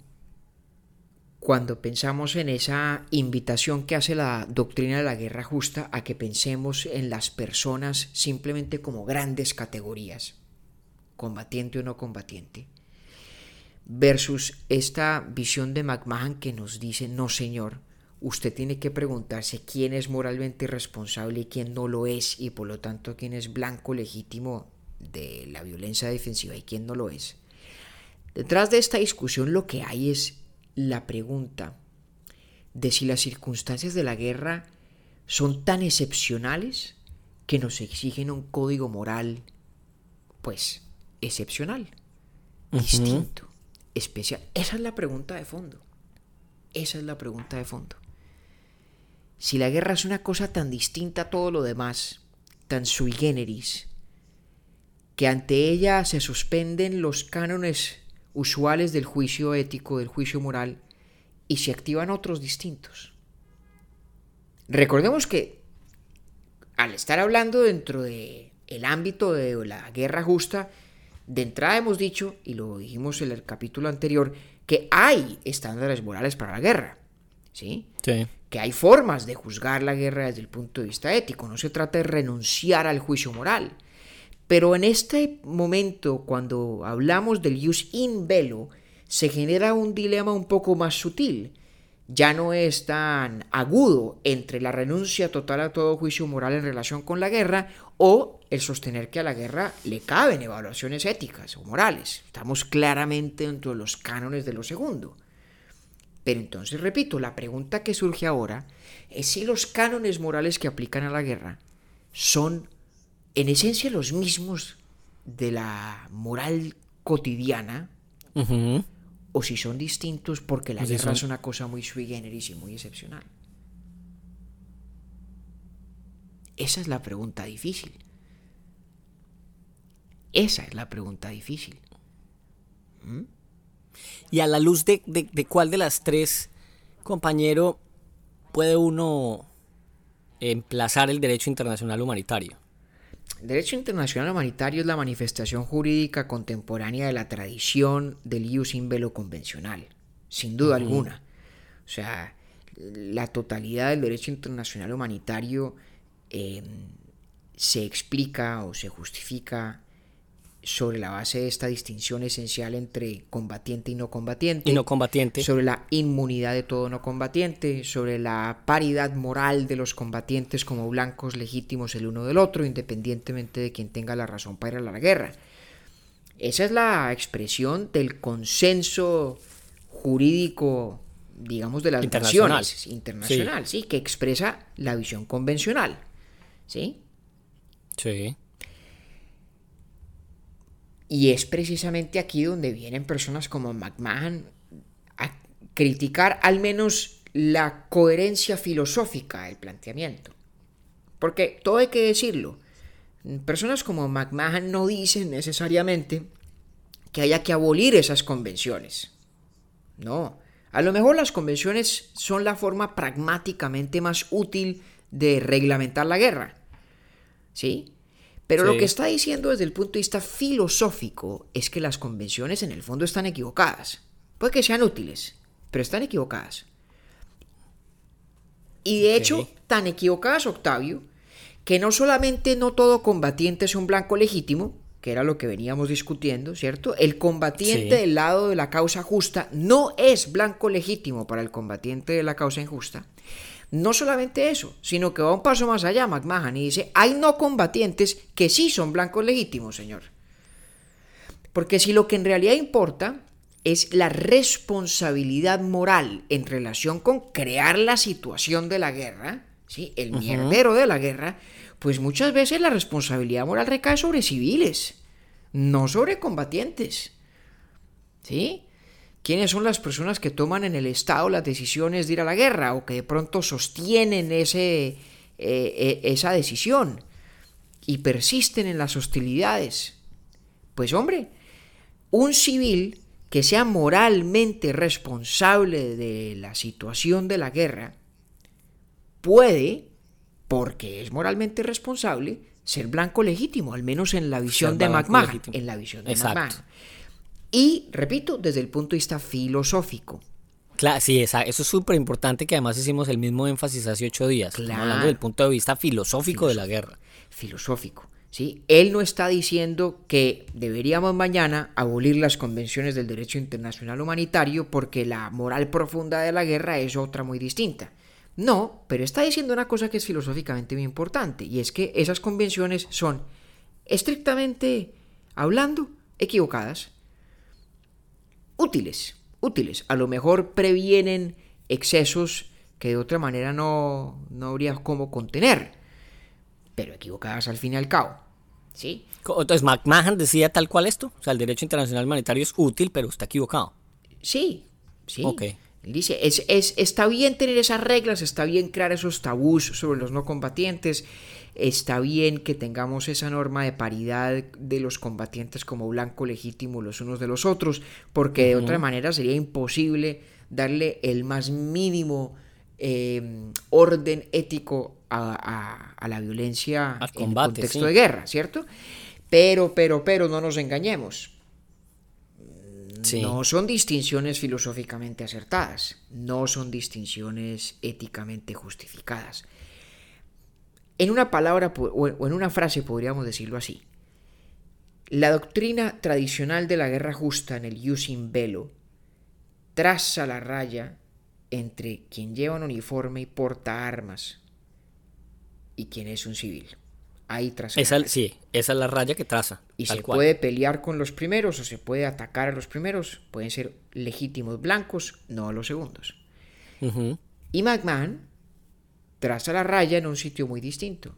cuando pensamos en esa invitación que hace la doctrina de la guerra justa a que pensemos en las personas simplemente como grandes categorías, combatiente o no combatiente, versus esta visión de McMahon que nos dice, no señor, usted tiene que preguntarse quién es moralmente responsable y quién no lo es, y por lo tanto quién es blanco legítimo de la violencia defensiva y quién no lo es. Detrás de esta discusión lo que hay es la pregunta de si las circunstancias de la guerra son tan excepcionales que nos exigen un código moral, pues, excepcional, distinto, especial. Esa es la pregunta de fondo. Esa es la pregunta de fondo. Si la guerra es una cosa tan distinta a todo lo demás, tan sui generis, que ante ella se suspenden los cánones usuales del juicio ético, del juicio moral, y se activan otros distintos. Recordemos que al estar hablando dentro de el ámbito de la guerra justa, de entrada hemos dicho, y lo dijimos en el capítulo anterior, que hay estándares morales para la guerra. ¿Sí? Sí. Que hay formas de juzgar la guerra desde el punto de vista ético. No se trata de renunciar al juicio moral. Pero en este momento, cuando hablamos del jus in velo, se genera un dilema un poco más sutil. Ya no es tan agudo entre la renuncia total a todo juicio moral en relación con la guerra o el sostener que a la guerra le caben evaluaciones éticas o morales. Estamos claramente dentro de los cánones de lo segundo. Pero entonces, repito, la pregunta que surge ahora es si los cánones morales que aplican a la guerra son en esencia los mismos de la moral cotidiana o si son distintos porque la si guerra son- es una cosa muy sui generis y muy excepcional. Esa es la pregunta difícil. Esa es la pregunta difícil. Y a la luz de, de- de cuál de las tres, compañero, puede uno emplazar el derecho internacional humanitario. El derecho internacional humanitario es la manifestación jurídica contemporánea de la tradición del ius in velo convencional, sin duda alguna. O sea, la totalidad del derecho internacional humanitario eh, se explica o se justifica sobre la base de esta distinción esencial entre combatiente y no combatiente Y no combatiente. sobre la inmunidad de todo no combatiente, sobre la paridad moral de los combatientes como blancos legítimos el uno del otro, independientemente de quien tenga la razón para ir a la guerra. Esa es la expresión del consenso jurídico, digamos, de las Internacional. naciones, internacional, sí. que expresa la visión convencional, ¿sí? Sí. Y es precisamente aquí donde vienen personas como McMahon a criticar al menos la coherencia filosófica del planteamiento. Porque todo hay que decirlo. Personas como McMahon no dicen necesariamente que haya que abolir esas convenciones. No. A lo mejor las convenciones son la forma pragmáticamente más útil de reglamentar la guerra. ¿Sí? Pero lo que está diciendo desde el punto de vista filosófico es que las convenciones en el fondo están equivocadas. Puede que sean útiles, pero están equivocadas. Y de hecho, tan equivocadas, Octavio, que no solamente no todo combatiente es un blanco legítimo, que era lo que veníamos discutiendo, ¿cierto? El combatiente Sí. del lado de la causa justa no es blanco legítimo para el combatiente de la causa injusta. No solamente eso, sino que va un paso más allá, McMahon, y dice, hay no combatientes que sí son blancos legítimos, señor. Porque si lo que en realidad importa es la responsabilidad moral en relación con crear la situación de la guerra, ¿sí? el mierdero de la guerra, pues muchas veces la responsabilidad moral recae sobre civiles, no sobre combatientes. ¿Sí? ¿Quiénes son las personas que toman en el Estado las decisiones de ir a la guerra o que de pronto sostienen ese, eh, eh, esa decisión y persisten en las hostilidades? Pues hombre, un civil que sea moralmente responsable de la situación de la guerra puede, porque es moralmente responsable, ser blanco legítimo, al menos en la visión Ser de McMahon. En la visión de Exacto. McMahon. Y, repito, desde el punto de vista filosófico. Claro, sí, esa- eso es súper importante que además hicimos el mismo énfasis hace ocho días. Claro. hablando del punto de vista filosófico de la guerra. filosófico. ¿sí? Él no está diciendo que deberíamos mañana abolir las convenciones del derecho internacional humanitario porque la moral profunda de la guerra es otra muy distinta. No, pero está diciendo una cosa que es filosóficamente muy importante y es que esas convenciones son estrictamente hablando equivocadas. Útiles, útiles. A lo mejor previenen excesos que de otra manera no, no habría cómo contener pero equivocadas al fin y al cabo. ¿Sí? Entonces, McMahon decía tal cual esto. O sea, el derecho internacional humanitario es útil, pero está equivocado. Sí, sí. Ok. Él dice, es, es- está bien tener esas reglas, está bien crear esos tabús sobre los no combatientes, está bien que tengamos esa norma de paridad de los combatientes como blanco legítimo los unos de los otros, porque de otra manera sería imposible darle el más mínimo eh, orden ético a, a- a la violencia Al en combate, contexto sí. de guerra, ¿cierto? Pero, pero, pero, no nos engañemos. Sí. No son distinciones filosóficamente acertadas, no son distinciones éticamente justificadas. En una palabra o en una frase podríamos decirlo así. La doctrina tradicional de la guerra justa en el jus in bello traza la raya entre quien lleva un uniforme y porta armas y quien es un civil. Ahí traza Esa, sí, esa es la raya que traza. Y se cual. puede pelear con los primeros o se puede atacar a los primeros. Pueden ser legítimos blancos, no a los segundos. Y McMahon traza la raya en un sitio muy distinto.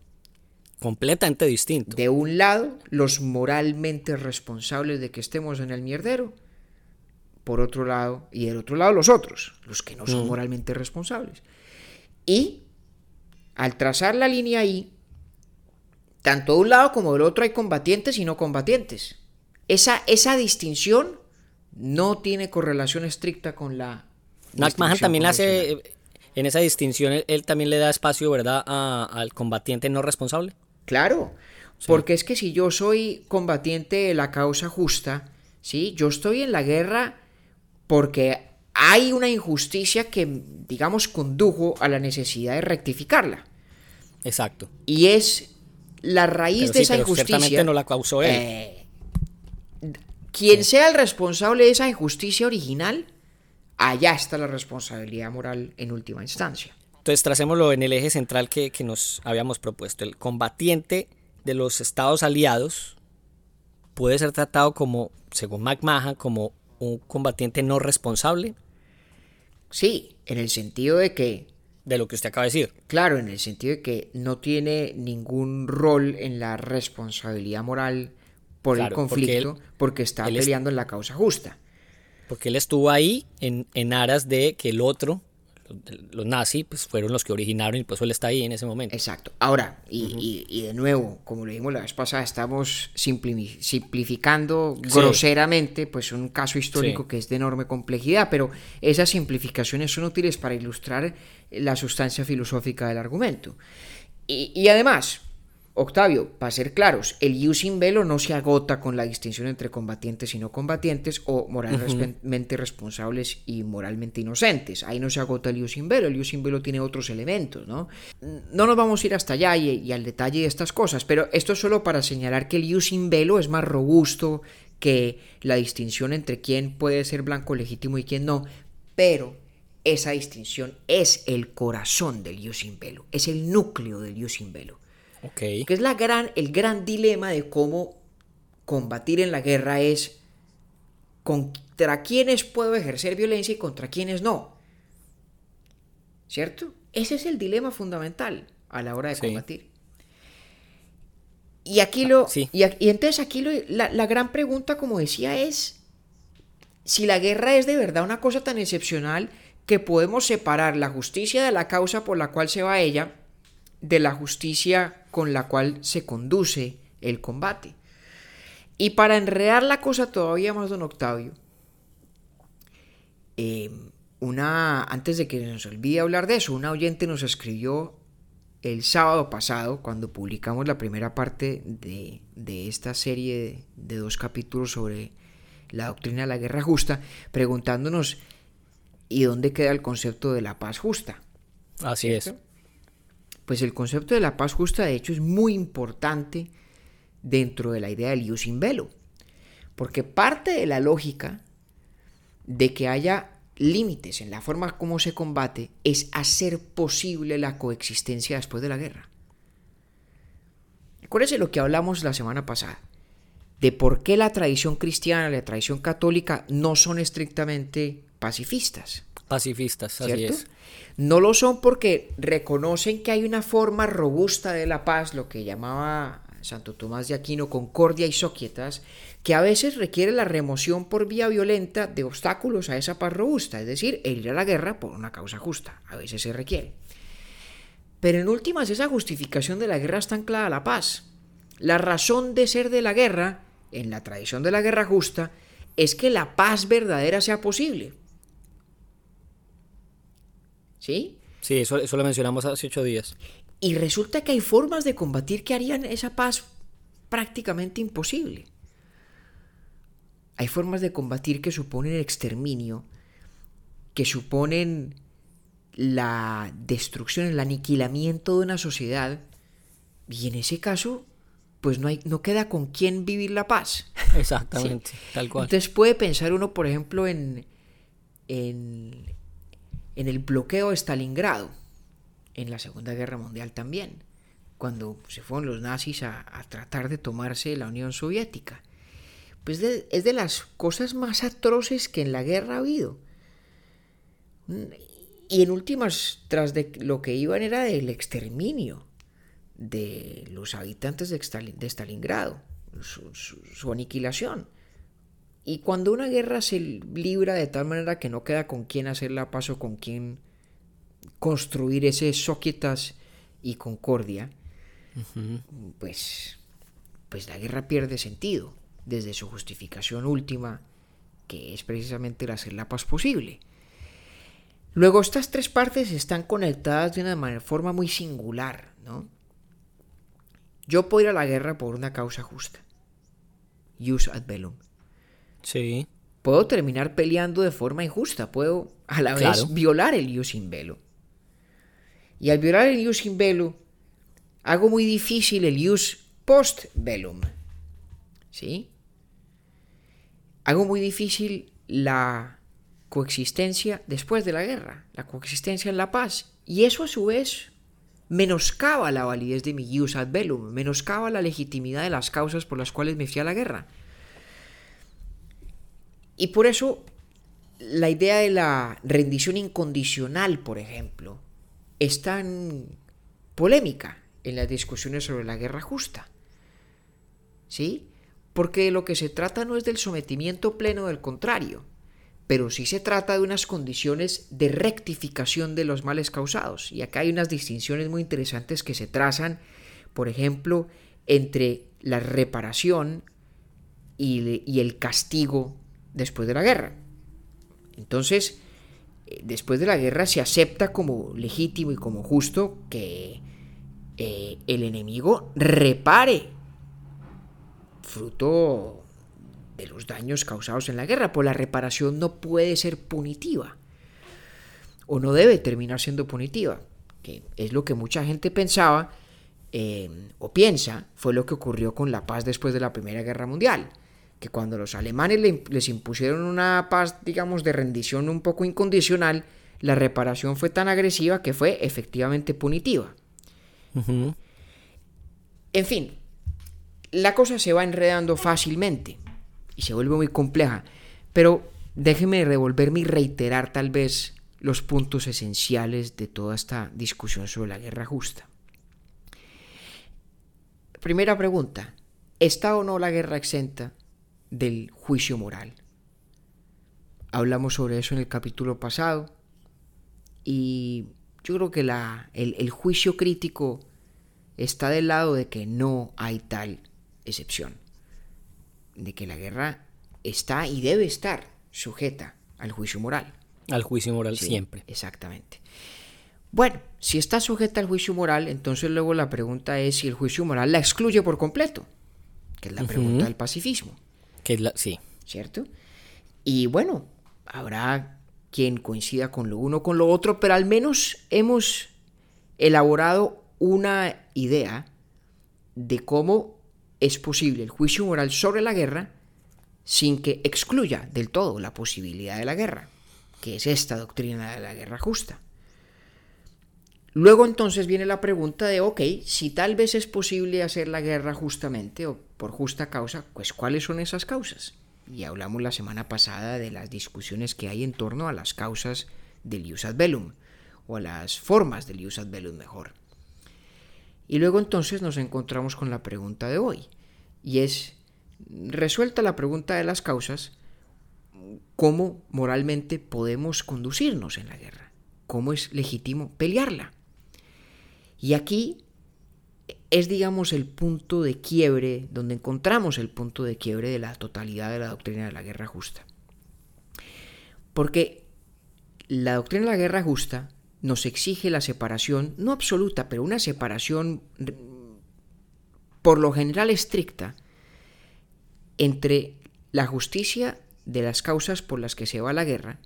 Completamente distinto. De un lado, los moralmente responsables de que estemos en el mierdero. Por otro lado, y del otro lado, los otros, los que no son moralmente responsables. Y al trazar la línea ahí, tanto de un lado como del otro hay combatientes y no combatientes. Esa, esa distinción no tiene correlación estricta con la. Distinción también hace, en esa distinción, él, él también le da espacio, ¿verdad?, a- al combatiente no responsable. Claro, porque es que si yo soy combatiente de la causa justa, ¿sí? Yo estoy en la guerra porque hay una injusticia que, digamos, condujo a la necesidad de rectificarla. Exacto. Y es la raíz Pero de sí, esa pero injusticia. ciertamente no la causó él. eh, quien sea el responsable de esa injusticia original, allá está la responsabilidad moral en última instancia. Entonces, tracémoslo en el eje central que, que nos habíamos propuesto. El combatiente de los estados aliados puede ser tratado como, según McMahon, como un combatiente no responsable Sí, en el sentido de que de lo que usted acaba de decir. Claro, en el sentido de que no tiene ningún rol en la responsabilidad moral por el porque conflicto, él- porque, está es- peleando en la causa justa. Porque él estuvo ahí en, en aras de que el otro, los, nazis, pues fueron los que originaron y pues él está ahí en ese momento. Exacto. Ahora, y, y- y de nuevo, como lo dijimos la vez pasada, estamos simpli- simplificando Sí. groseramente pues un caso histórico Sí. que es de enorme complejidad, pero esas simplificaciones son útiles para ilustrar la sustancia filosófica del argumento. Y, y además, Octavio, para ser claros, el ius in bello no se agota con la distinción entre combatientes y no combatientes o moralmente responsables y moralmente inocentes. Ahí no se agota el ius in bello, el ius in bello tiene otros elementos, ¿no? No nos vamos a ir hasta allá y, y al detalle de estas cosas, pero esto es solo para señalar que el ius in bello es más robusto que la distinción entre quién puede ser blanco legítimo y quién no, pero esa distinción es el corazón del ius in bello, es el núcleo del ius in bello Ok. que es la gran, el gran dilema de cómo combatir en la guerra es contra quiénes puedo ejercer violencia y contra quiénes no. ¿Cierto? Ese es el dilema fundamental a la hora de Sí. combatir. Y aquí lo. sí. Y, y entonces aquí lo- la, la gran pregunta, como decía, es si la guerra es de verdad una cosa tan excepcional que podemos separar la justicia de la causa por la cual se va ella de la justicia con la cual se conduce el combate. Y para enredar la cosa todavía más, don Octavio, eh, una, antes de que nos olvide hablar de eso, una oyente nos escribió el sábado pasado, cuando publicamos la primera parte de, de esta serie de, de dos capítulos sobre la doctrina de la guerra justa, preguntándonos, ¿y dónde queda el concepto de la paz justa? Así es. Pues el concepto de la paz justa, de hecho, es muy importante dentro de la idea del ius in bello. Porque parte de la lógica de que haya límites en la forma como se combate es hacer posible la coexistencia después de la guerra. Acuérdense lo que hablamos la semana pasada, de por qué la tradición cristiana y la tradición católica no son estrictamente pacifistas. Pacifistas, así es. No lo son porque reconocen que hay una forma robusta de la paz, lo que llamaba Santo Tomás de Aquino concordia y soquietas, que a veces requiere la remoción por vía violenta de obstáculos a esa paz robusta, es decir, el ir a la guerra por una causa justa, a veces se requiere. Pero en últimas esa justificación de la guerra está anclada a la paz. La razón de ser de la guerra, en la tradición de la guerra justa, es que la paz verdadera sea posible. ¿Sí? Sí, eso, eso lo mencionamos hace ocho días. Y resulta que hay formas de combatir que harían esa paz prácticamente imposible. Hay formas de combatir que suponen exterminio, que suponen la destrucción, el aniquilamiento de una sociedad. Y en ese caso, pues no, hay, no queda con quién vivir la paz. Exactamente, tal cual. Entonces puede pensar uno, por ejemplo, en, en, en el bloqueo de Stalingrado, en la Segunda Guerra Mundial también, cuando se fueron los nazis a, tratar de tomarse la Unión Soviética. Pues es de las cosas más atroces que en la guerra ha habido. Y en últimas, tras de lo que iban era del exterminio de los habitantes de, Stalin, de Stalingrado, su, aniquilación. Y cuando una guerra se libra de tal manera que no queda con quién hacer la paz o con quién construir ese soquetas y concordia, uh -huh. pues, pues la guerra pierde sentido desde su justificación última, que es precisamente el hacer la paz posible. Luego estas tres partes están conectadas de una forma muy singular, ¿no? Yo puedo ir a la guerra por una causa justa. Use ad bellum. Sí. Puedo terminar peleando de forma injusta. Puedo a la Claro. vez violar el ius in bello. Y al violar el ius in bello, hago muy difícil el ius post bellum. ¿Sí? Hago muy difícil la coexistencia después de la guerra, la coexistencia en la paz. Y eso a su vez menoscaba la validez de mi ius ad bellum, menoscaba la legitimidad de las causas por las cuales me fui a la guerra. Y por eso la idea de la rendición incondicional, por ejemplo, es tan polémica en las discusiones sobre la guerra justa. ¿Sí? Porque lo que se trata no es del sometimiento pleno, del contrario, pero sí se trata de unas condiciones de rectificación de los males causados. Y acá hay unas distinciones muy interesantes que se trazan, por ejemplo, entre la reparación y, y el castigo después de la guerra. Entonces, eh, después de la guerra se acepta como legítimo y como justo que eh, el enemigo repare fruto de los daños causados en la guerra, pues la reparación no puede ser punitiva o no debe terminar siendo punitiva, que es lo que mucha gente pensaba eh, o piensa, fue lo que ocurrió con la paz después de la Primera Guerra Mundial, que cuando los alemanes le, les impusieron una paz, digamos, de rendición un poco incondicional, la reparación fue tan agresiva que fue efectivamente punitiva. Uh -huh. En fin, la cosa se va enredando fácilmente y se vuelve muy compleja, pero déjeme revolverme y reiterar tal vez los puntos esenciales de toda esta discusión sobre la guerra justa. Primera pregunta, ¿está o no la guerra exenta del juicio moral? Hablamos sobre eso en el capítulo pasado y yo creo que la, el, el juicio crítico está del lado de que no hay tal excepción, de que la guerra está y debe estar sujeta al juicio moral. Al juicio moral Sí, siempre. Exactamente. Bueno, si está sujeta al juicio moral, entonces luego la pregunta es si el juicio moral la excluye por completo, que es la pregunta del pacifismo, Que la, sí. ¿cierto? Y bueno, habrá quien coincida con lo uno o con lo otro, pero al menos hemos elaborado una idea de cómo es posible el juicio moral sobre la guerra sin que excluya del todo la posibilidad de la guerra, que es esta doctrina de la guerra justa. Luego entonces viene la pregunta de, ok, si tal vez es posible hacer la guerra justamente o por justa causa, pues ¿cuáles son esas causas? Y hablamos la semana pasada de las discusiones que hay en torno a las causas del ius ad bellum, o a las formas del ius ad bellum mejor. Y luego entonces nos encontramos con la pregunta de hoy, y es, resuelta la pregunta de las causas, ¿cómo moralmente podemos conducirnos en la guerra? ¿Cómo es legítimo pelearla? Y aquí es, digamos, el punto de quiebre, donde encontramos el punto de quiebre de la totalidad de la doctrina de la guerra justa. Porque la doctrina de la guerra justa nos exige la separación, no absoluta, pero una separación por lo general estricta entre la justicia de las causas por las que se va la guerra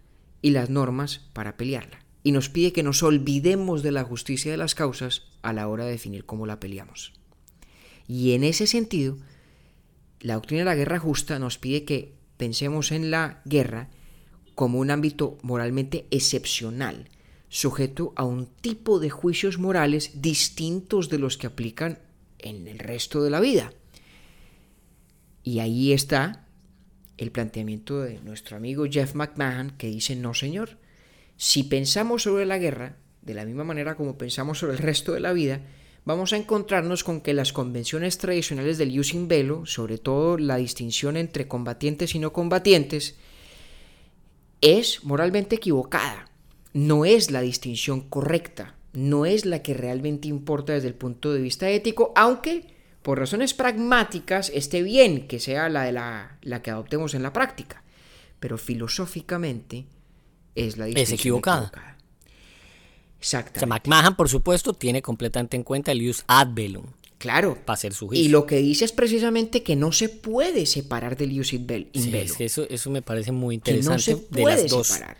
y las normas para pelearla. Y nos pide que nos olvidemos de la justicia de las causas a la hora de definir cómo la peleamos. Y en ese sentido, la doctrina de la guerra justa nos pide que pensemos en la guerra como un ámbito moralmente excepcional, sujeto a un tipo de juicios morales distintos de los que aplican en el resto de la vida. Y ahí está el planteamiento de nuestro amigo Jeff McMahon que dice, no señor, si pensamos sobre la guerra, de la misma manera como pensamos sobre el resto de la vida, vamos a encontrarnos con que las convenciones tradicionales del using velo, sobre todo la distinción entre combatientes y no combatientes, es moralmente equivocada, no es la distinción correcta, no es la que realmente importa desde el punto de vista ético, aunque por razones pragmáticas esté bien que sea la, de la, la que adoptemos en la práctica, pero filosóficamente es la es equivocada. Exactamente. O McMahon, por supuesto, tiene completamente en cuenta el use ad velum. Claro. Para hacer su juicio. Y lo que dice es precisamente que no se puede separar del use in velum. Sí, eso, eso me parece muy interesante. no se puede de las dos separar.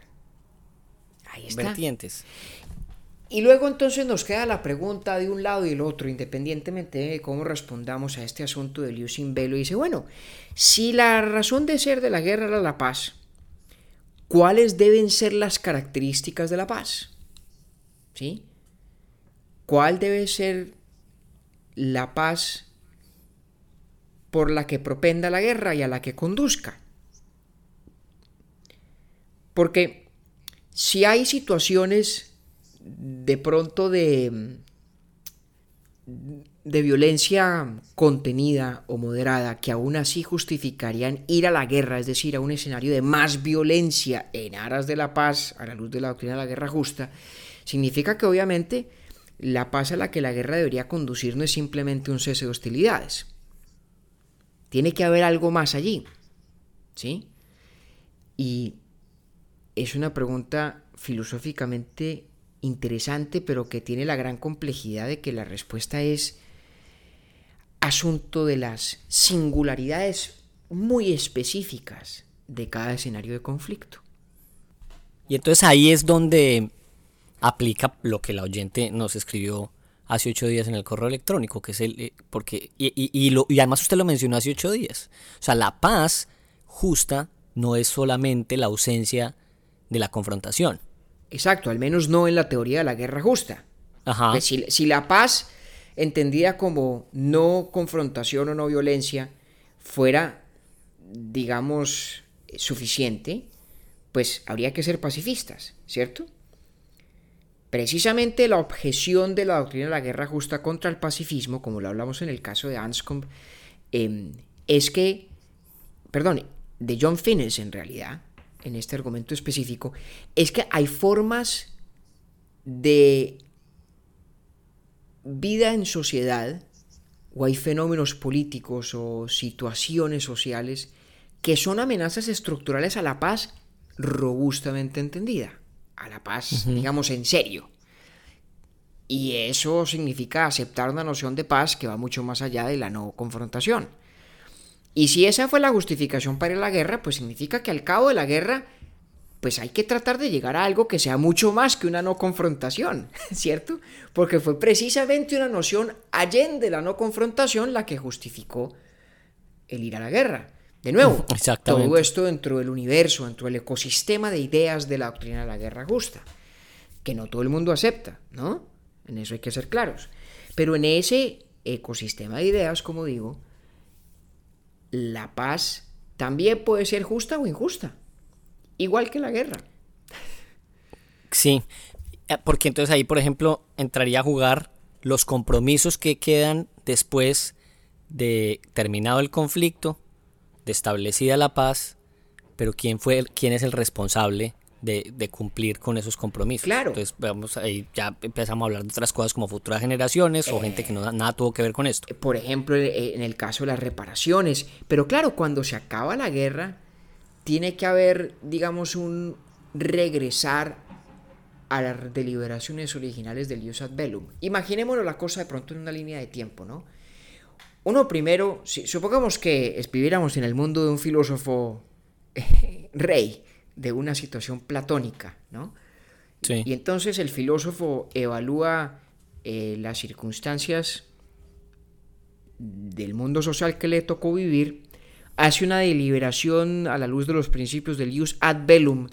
Ahí está. Vertientes. Y luego entonces nos queda la pregunta de un lado y del otro, independientemente de cómo respondamos a este asunto del using velo. Y dice, bueno, si la razón de ser de la guerra era la paz, ¿cuáles deben ser las características de la paz? ¿Sí? ¿Cuál debe ser la paz por la que propenda la guerra y a la que conduzca? Porque si hay situaciones de pronto de, de violencia contenida o moderada que aún así justificarían ir a la guerra, es decir, a un escenario de más violencia en aras de la paz, a la luz de la doctrina de la guerra justa, significa que obviamente la paz a la que la guerra debería conducir no es simplemente un cese de hostilidades. Tiene que haber algo más allí. ¿Sí? Y es una pregunta filosóficamente interesante, pero que tiene la gran complejidad de que la respuesta es asunto de las singularidades muy específicas de cada escenario de conflicto. Y entonces ahí es donde aplica lo que la oyente nos escribió hace ocho días en el correo electrónico, que es el, eh, porque, y, y, lo, y además usted lo mencionó hace ocho días. O sea, la paz justa no es solamente la ausencia de la confrontación. Exacto, al menos no en la teoría de la guerra justa. Ajá. Si, la paz, entendida como no confrontación o no violencia, fuera, digamos, suficiente, pues habría que ser pacifistas, ¿cierto? Precisamente la objeción de la doctrina de la guerra justa contra el pacifismo, como lo hablamos en el caso de Anscombe, em, es que, perdón, de John Finnes en realidad, en este argumento específico, es que hay formas de vida en sociedad, o hay fenómenos políticos o situaciones sociales que son amenazas estructurales a la paz robustamente entendida, a la paz, digamos, en serio. Y eso significa aceptar una noción de paz que va mucho más allá de la no confrontación. Y si esa fue la justificación para la guerra, pues significa que al cabo de la guerra, pues hay que tratar de llegar a algo que sea mucho más que una no confrontación, ¿cierto? Porque fue precisamente una noción allende la no confrontación la que justificó el ir a la guerra. De nuevo, todo esto dentro del universo, dentro del ecosistema de ideas de la doctrina de la guerra justa, que no todo el mundo acepta, ¿no? En eso hay que ser claros. Pero en ese ecosistema de ideas, como digo, la paz también puede ser justa o injusta, igual que la guerra. Sí, eh, porque entonces ahí, por ejemplo, entraría a jugar los compromisos que quedan después de terminado el conflicto, de establecida la paz, pero quién fue quién es el responsable de, cumplir con esos compromisos. Claro. Entonces, vamos, ahí ya empezamos a hablar de otras cosas como futuras generaciones o gente que no, nada tuvo que ver con esto. Por ejemplo, en el caso de las reparaciones. Pero claro, cuando se acaba la guerra, tiene que haber, digamos, un regresar a las deliberaciones originales del Ius ad Bellum. Imaginémonos la cosa de pronto en una línea de tiempo, ¿no? Uno primero, si, supongamos que viviéramos en el mundo de un filósofo rey, de una situación platónica, ¿no? Sí. Y entonces el filósofo evalúa eh, las circunstancias del mundo social que le tocó vivir, hace una deliberación a la luz de los principios del ius ad bellum,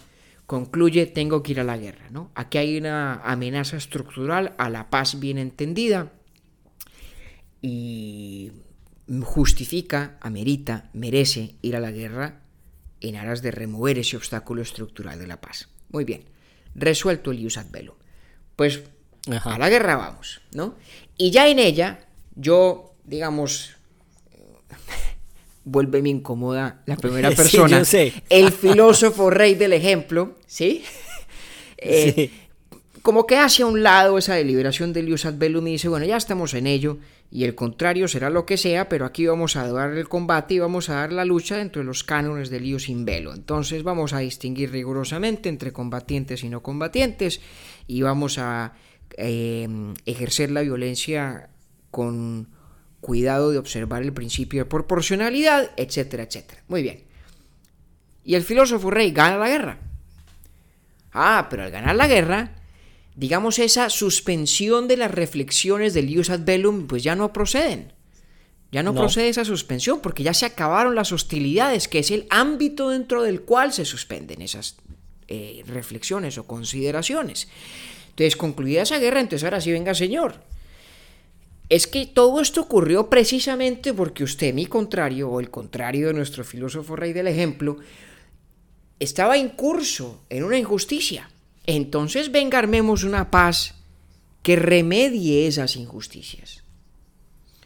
concluye tengo que ir a la guerra. ¿no? Aquí hay una amenaza estructural a la paz bien entendida y justifica, amerita, merece ir a la guerra en aras de remover ese obstáculo estructural de la paz. Muy bien, resuelto el ius ad bellum. Pues Ajá. a la guerra vamos, ¿no? Y ya en ella, yo, digamos, vuelve me incomoda la primera Sí, persona, yo sé. el filósofo rey del ejemplo, ¿sí? Eh, Sí. Como que hace a un lado esa deliberación del Ius ad Bellum y dice, bueno, ya estamos en ello, y el contrario será lo que sea, pero aquí vamos a dar el combate y vamos a dar la lucha dentro de los cánones del Ius in Bello. Entonces vamos a distinguir rigurosamente entre combatientes y no combatientes, y vamos a eh, ejercer la violencia con cuidado de observar el principio de proporcionalidad, etcétera, etcétera. Muy bien. Y el filósofo rey gana la guerra. Ah, pero al ganar la guerra, digamos esa suspensión de las reflexiones del ius ad bellum, pues ya no proceden. Ya no, No. procede esa suspensión porque ya se acabaron las hostilidades, que es el ámbito dentro del cual se suspenden esas eh, reflexiones o consideraciones. Entonces, concluida esa guerra, entonces ahora sí venga señor. Es que todo esto ocurrió precisamente porque usted, mi contrario, o el contrario de nuestro filósofo rey del ejemplo, estaba en curso en una injusticia. Entonces venga, armemos una paz que remedie esas injusticias.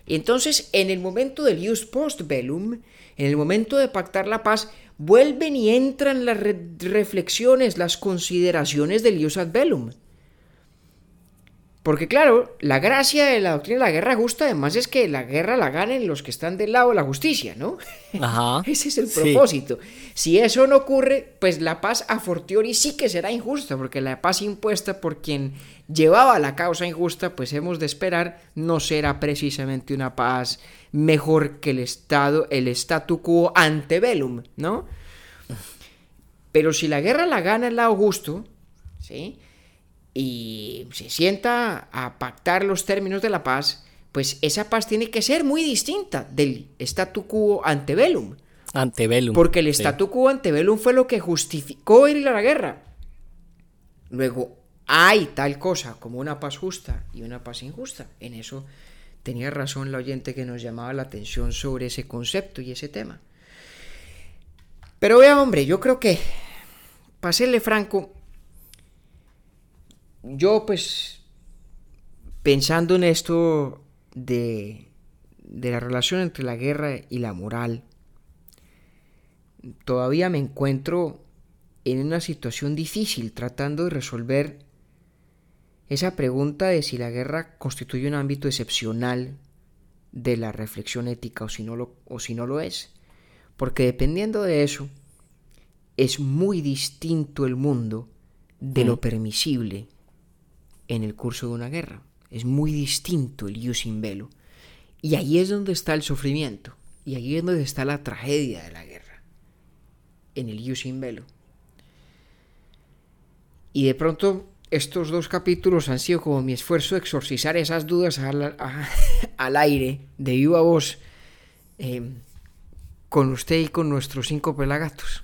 Y entonces, en el momento del ius post bellum, en el momento de pactar la paz, vuelven y entran las re- reflexiones, las consideraciones del ius ad bellum. Porque claro, la gracia de la doctrina de la guerra justa además es que la guerra la ganen los que están del lado de la justicia, ¿no? Ajá. Ese es el Sí. propósito. Si eso no ocurre, pues la paz a fortiori sí que será injusta, porque la paz impuesta por quien llevaba la causa injusta, pues hemos de esperar, no será precisamente una paz mejor que el estado, el statu quo ante bellum, ¿no? Pero si la guerra la gana el lado justo, ¿sí? Y se sienta a pactar los términos de la paz, pues esa paz tiene que ser muy distinta del statu quo ante bellum. Antebellum. Porque el Sí. statu quo ante bellum fue lo que justificó ir a la guerra. Luego, hay tal cosa como una paz justa y una paz injusta. En eso tenía razón la oyente que nos llamaba la atención sobre ese concepto y ese tema. Pero vea, hombre, yo creo que, para serle franco, yo pues, pensando en esto de, de la relación entre la guerra y la moral, todavía me encuentro en una situación difícil tratando de resolver esa pregunta de si la guerra constituye un ámbito excepcional de la reflexión ética o si no lo, o si no lo es. Porque dependiendo de eso, es muy distinto el mundo de lo permisible en el curso de una guerra. Es muy distinto el ius in bello. Y ahí es donde está el sufrimiento. Y ahí es donde está la tragedia de la guerra. En el ius in bello. Y de pronto estos dos capítulos han sido como mi esfuerzo de exorcizar esas dudas al aire, de viva voz, eh, con usted y con nuestros cinco pelagatos.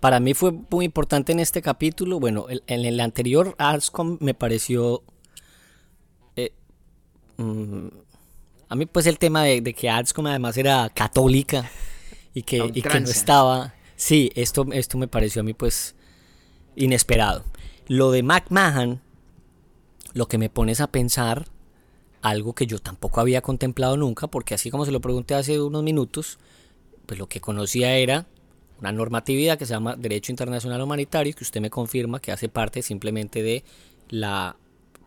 Para mí fue muy importante en este capítulo. Bueno, el- en el anterior, Arscom me pareció. eh, mm, a mí, pues, el tema de, de que Arscom además era católica y que, y que no estaba. Sí, esto, esto me pareció a mí, pues, inesperado. Lo de McMahon, lo que me pones a pensar, algo que yo tampoco había contemplado nunca, porque así como se lo pregunté hace unos minutos, pues lo que conocía era una normatividad que se llama Derecho Internacional Humanitario, que usted me confirma que hace parte simplemente de la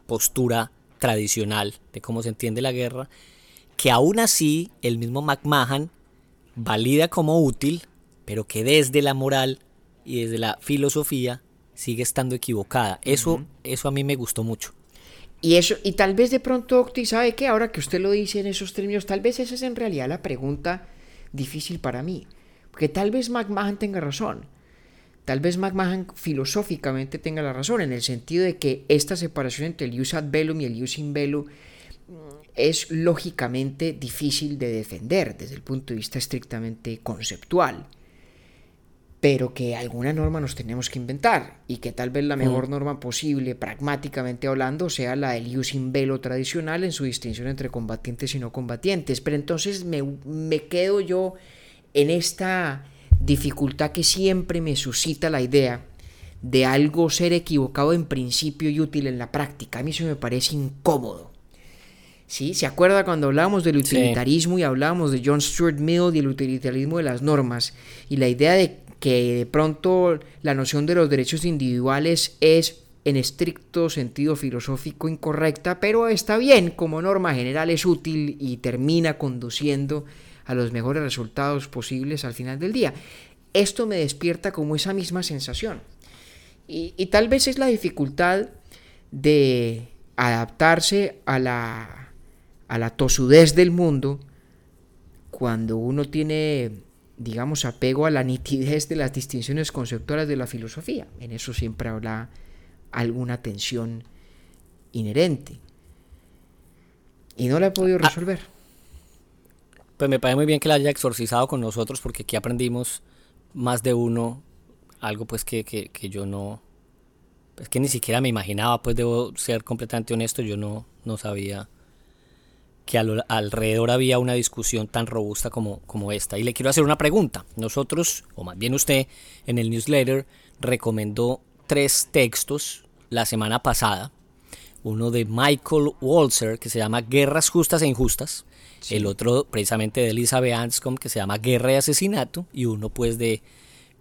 postura tradicional de cómo se entiende la guerra, que aún así el mismo McMahon valida como útil, pero que desde la moral y desde la filosofía sigue estando equivocada. Eso, eso a mí me gustó mucho. Y eso, y tal vez de pronto, Octi, ¿sabe qué? Ahora que usted lo dice en esos términos, tal vez esa es en realidad la pregunta difícil para mí. Porque tal vez McMahon tenga razón. Tal vez McMahon filosóficamente tenga la razón, en el sentido de que esta separación entre el use ad velum y el use in velum es lógicamente difícil de defender desde el punto de vista estrictamente conceptual pero que alguna norma nos tenemos que inventar y que tal vez la mejor norma posible, pragmáticamente hablando, sea la del using velo tradicional en su distinción entre combatientes y no combatientes. Pero entonces me, me quedo yo en esta dificultad que siempre me suscita la idea de algo ser equivocado en principio y útil en la práctica. A mí eso me parece incómodo. ¿Sí? ¿Se acuerda cuando hablábamos del utilitarismo y hablábamos de John Stuart Mill y el utilitarismo de las normas? Y la idea de que de pronto la noción de los derechos individuales es en estricto sentido filosófico incorrecta, pero está bien, como norma general es útil y termina conduciendo a los mejores resultados posibles al final del día. Esto me despierta como esa misma sensación. Y, tal vez es la dificultad de adaptarse a la, a la tosudez del mundo cuando uno tiene digamos, apego a la nitidez de las distinciones conceptuales de la filosofía. En eso siempre habrá alguna tensión inherente. Y no la he podido ah. Pues me parece muy bien que la haya exorcizado con nosotros porque aquí aprendimos más de uno algo pues que, que, que yo no, es que ni siquiera me imaginaba, pues debo ser completamente honesto, yo no, no sabía que alrededor había una discusión tan robusta como, como esta. Y le quiero hacer una pregunta. Nosotros, o más bien usted, en el newsletter recomendó tres textos la semana pasada. Uno de Michael Walzer, que se llama Guerras Justas e Injustas. El otro, precisamente, de Elizabeth Anscombe, que se llama Guerra y Asesinato. Y uno, pues, de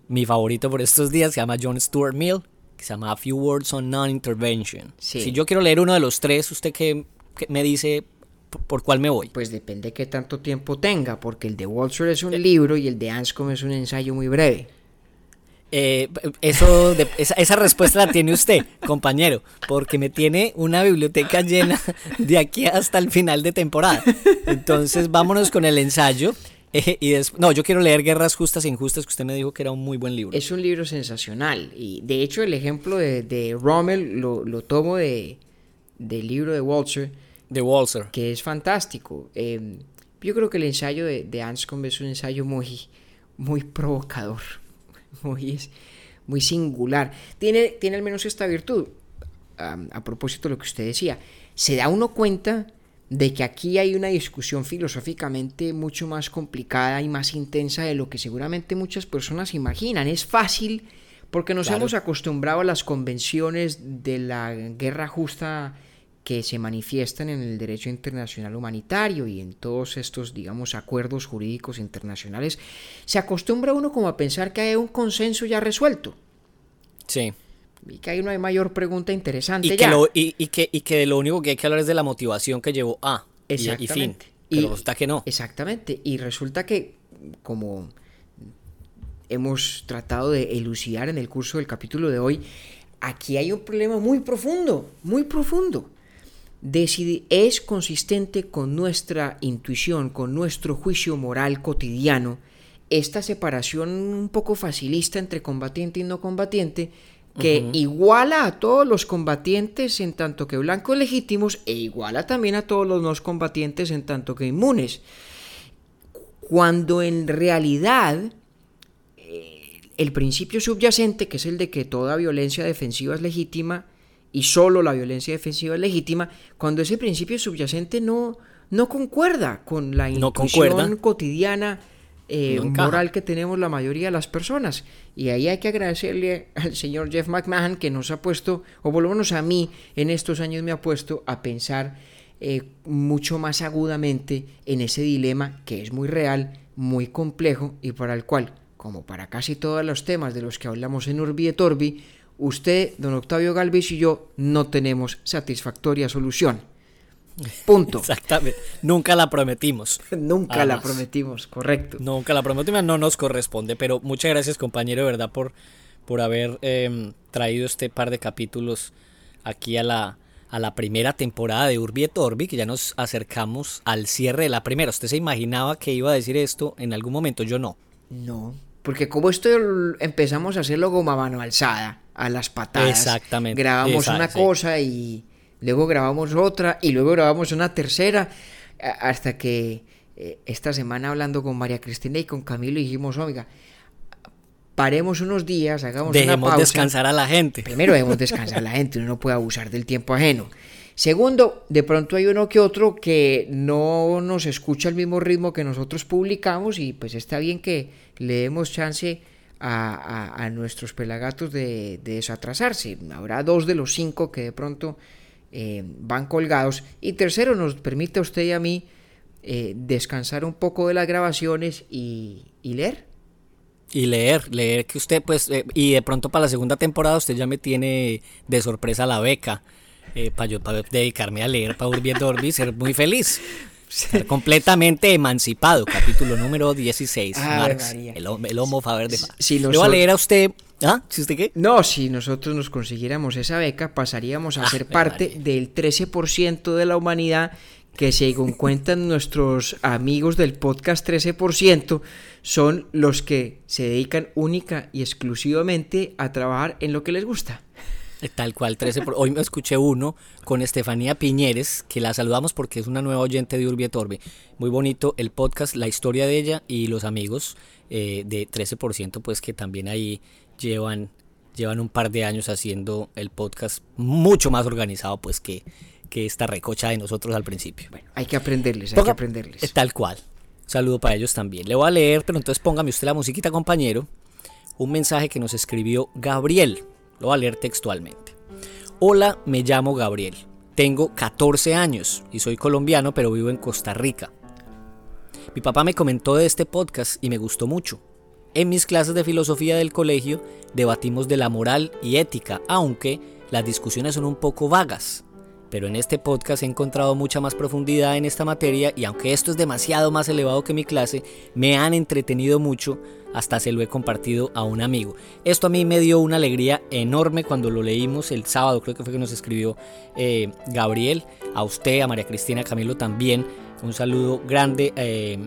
mi favorito por estos días, se llama John Stuart Mill, que se llama A Few Words on Non-Intervention. Si yo quiero leer uno de los tres, ¿usted qué me dice ¿Por cuál me voy? Pues depende qué tanto tiempo tenga, porque el de Walter es un libro y el de Anscombe es un ensayo muy breve. Eh, eso, esa, respuesta la tiene usted, compañero, porque me tiene una biblioteca llena de aquí hasta el final de temporada. Entonces, vámonos con el ensayo. Eh, y no, yo quiero leer Guerras Justas e Injustas, que usted me dijo que era un muy buen libro. Es un libro sensacional. Y de hecho, el ejemplo de, Rommel lo, tomo de, del libro de Walter de Walser. Que es fantástico. Em, yo creo que el ensayo de, de Anscombe es un ensayo muy, muy provocador, muy, muy singular. Tiene, tiene al menos esta virtud, a propósito de lo que usted decía, se da uno cuenta de que aquí hay una discusión filosóficamente mucho más complicada y más intensa de lo que seguramente muchas personas imaginan. Es fácil porque nos hemos acostumbrado a las convenciones de la guerra justa que se manifiestan en el derecho internacional humanitario y en todos estos, digamos, acuerdos jurídicos internacionales, se acostumbra uno como a pensar que hay un consenso ya resuelto. Sí. Y que hay una mayor pregunta interesante y ya. Que y, que, y que lo único que hay que hablar es de la motivación que llevó a y, fin. Pero resulta que no. Exactamente. Y resulta que, como hemos tratado de elucidar en el curso del capítulo de hoy, aquí hay un problema muy profundo, muy profundo es consistente con nuestra intuición, con nuestro juicio moral cotidiano, esta separación un poco facilista entre combatiente y no combatiente, que iguala a todos los combatientes en tanto que blancos legítimos e iguala también a todos los no combatientes en tanto que inmunes. Cuando en realidad eh, el principio subyacente, que es el de que toda violencia defensiva es legítima, y solo la violencia defensiva es legítima, cuando ese principio subyacente no, no concuerda con la intuición cotidiana eh, moral que tenemos la mayoría de las personas. Y ahí hay que agradecerle al señor Jeff McMahon que nos ha puesto, o por lo menos a mí en estos años me ha puesto a pensar eh, mucho más agudamente en ese dilema que es muy real, muy complejo y para el cual, como para casi todos los temas de los que hablamos en Urbi et Orbi, usted, don Octavio Galvis y yo no tenemos satisfactoria solución. Punto. Exactamente. Nunca la prometimos. Nunca la prometimos, correcto. Nunca la prometimos, no nos corresponde. Pero muchas gracias, compañero, de verdad, por, por haber em, traído este par de capítulos aquí a la, a la primera temporada de Urbi et Orbi, que ya nos acercamos al cierre de la primera. ¿Usted se imaginaba que iba a decir esto en algún momento? Yo no. No, porque como esto empezamos a hacerlo como a mano alzada, a las patadas. Exactamente. Grabamos una cosa y luego grabamos otra y luego grabamos una tercera, hasta que eh, esta semana hablando con María Cristina y con Camilo dijimos, oiga, paremos unos días, hagamos Dejemos una pausa. descansar a la gente. Primero debemos descansar a la gente, uno no puede abusar del tiempo ajeno. Segundo, de pronto hay uno que otro que no nos escucha al mismo ritmo que nosotros publicamos y pues está bien que le demos chance a, nuestros pelagatos de, desatrasarse. Habrá dos de los cinco que de pronto eh, van colgados. Y tercero, nos permite a usted y a mí eh, descansar un poco de las grabaciones y leer. Y leer, leer que usted, pues, eh, y de pronto para la segunda temporada usted ya me tiene de sorpresa la beca eh, para yo para dedicarme a leer para Urbi y ser muy feliz. Ser completamente emancipado, capítulo número 16, Marx, el, el, Homo Faber de Marx. Si Le voy a leer a usted ¿Ah? ¿Si usted qué? No, si nosotros nos consiguiéramos esa beca, pasaríamos a ah, ser parte del 13% de la humanidad que según cuentan nuestros amigos del podcast 13%, son los que se dedican única y exclusivamente a trabajar en lo que les gusta. Tal cual, 13 Hoy me escuché uno con Estefanía Piñeres, que la saludamos porque es una nueva oyente de Urbi Torbe. Muy bonito el podcast, la historia de ella y los amigos eh, de 13%, pues que también ahí llevan, llevan un par de años haciendo el podcast mucho más organizado, pues que que esta recocha de nosotros al principio. Bueno, hay que aprenderles, hay que aprenderles. Tal cual. saludo para ellos también. Le voy a leer, pero entonces póngame usted la musiquita, compañero. Un mensaje que nos escribió Gabriel. Lo voy a leer textualmente. Hola, me llamo Gabriel. Tengo 14 años y soy colombiano, pero vivo en Costa Rica. Mi papá me comentó de este podcast y me gustó mucho. En mis clases de filosofía del colegio debatimos de la moral y ética, aunque las discusiones son un poco vagas pero en este podcast he encontrado mucha más profundidad en esta materia y aunque esto es demasiado más elevado que mi clase, me han entretenido mucho, hasta se lo he compartido a un amigo. Esto a mí me dio una alegría enorme cuando lo leímos el sábado, creo que fue que nos escribió eh, Gabriel, a usted, a María Cristina Camilo también, un saludo grande. Eh,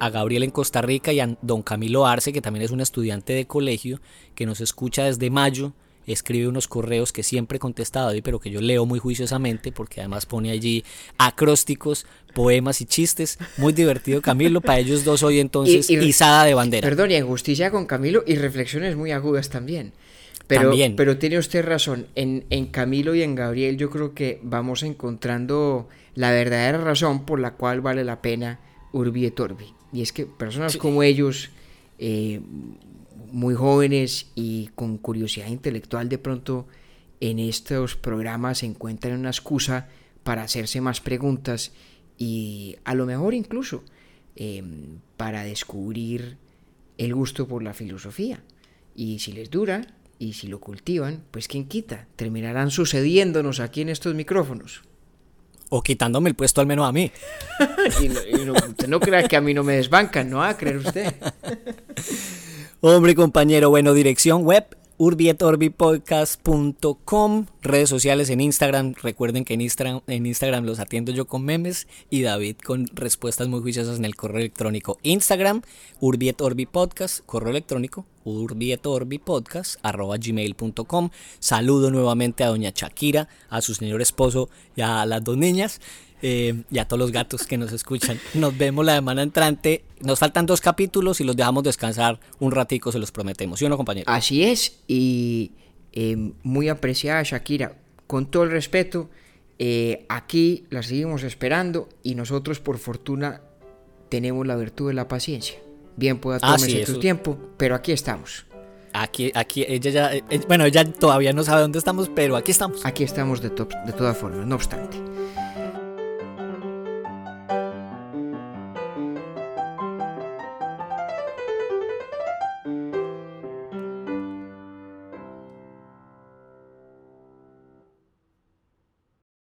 a Gabriel en Costa Rica y a don Camilo Arce, que también es un estudiante de colegio, que nos escucha desde mayo escribe unos correos que siempre he contestado, pero que yo leo muy juiciosamente, porque además pone allí acrósticos, poemas y chistes. Muy divertido, Camilo. Para ellos dos hoy entonces izada de bandera. Perdón, y en justicia con Camilo y reflexiones muy agudas también. Pero, pero tiene usted razón, en, en Camilo y en Gabriel yo creo que vamos encontrando la verdadera razón por la cual vale la pena Urbi et Orbi. Y es que personas como ellos eh, muy jóvenes y con curiosidad intelectual de pronto en estos programas encuentran una excusa para hacerse más preguntas y a lo mejor incluso em, para descubrir el gusto por la filosofía. Y si les dura y si lo cultivan, pues quién quita, terminarán sucediéndonos aquí en estos micrófonos. O quitándome el puesto al menos a mí. y no, usted no crea que a mí no me desbancan, ¿no? ¿A creer usted? Hombre, compañero, bueno, dirección web urbietorbipodcast.com, redes sociales en Instagram. Recuerden que en Instagram, en Instagram los atiendo yo con memes y David con respuestas muy juiciosas en el correo electrónico. Instagram, urbietorbipodcast, correo electrónico, urbietorbipodcast, arroba gmail.com. Saludo nuevamente a doña Shakira, a su señor esposo y a las dos niñas. Eh, y a todos los gatos que nos escuchan. Nos vemos la semana entrante. Nos faltan dos capítulos y los dejamos descansar un ratico, se los prometemos. ¿Sí o no, compañero? Así es, y eh, muy apreciada Shakira, con todo el respeto, eh, aquí la seguimos esperando y nosotros por fortuna tenemos la virtud de la paciencia. Bien pueda ah, tomarse su tiempo, pero aquí estamos. Aquí, aquí, ella ya, bueno, ella todavía no sabe dónde estamos, pero aquí estamos. Aquí estamos de, de todas formas, no obstante.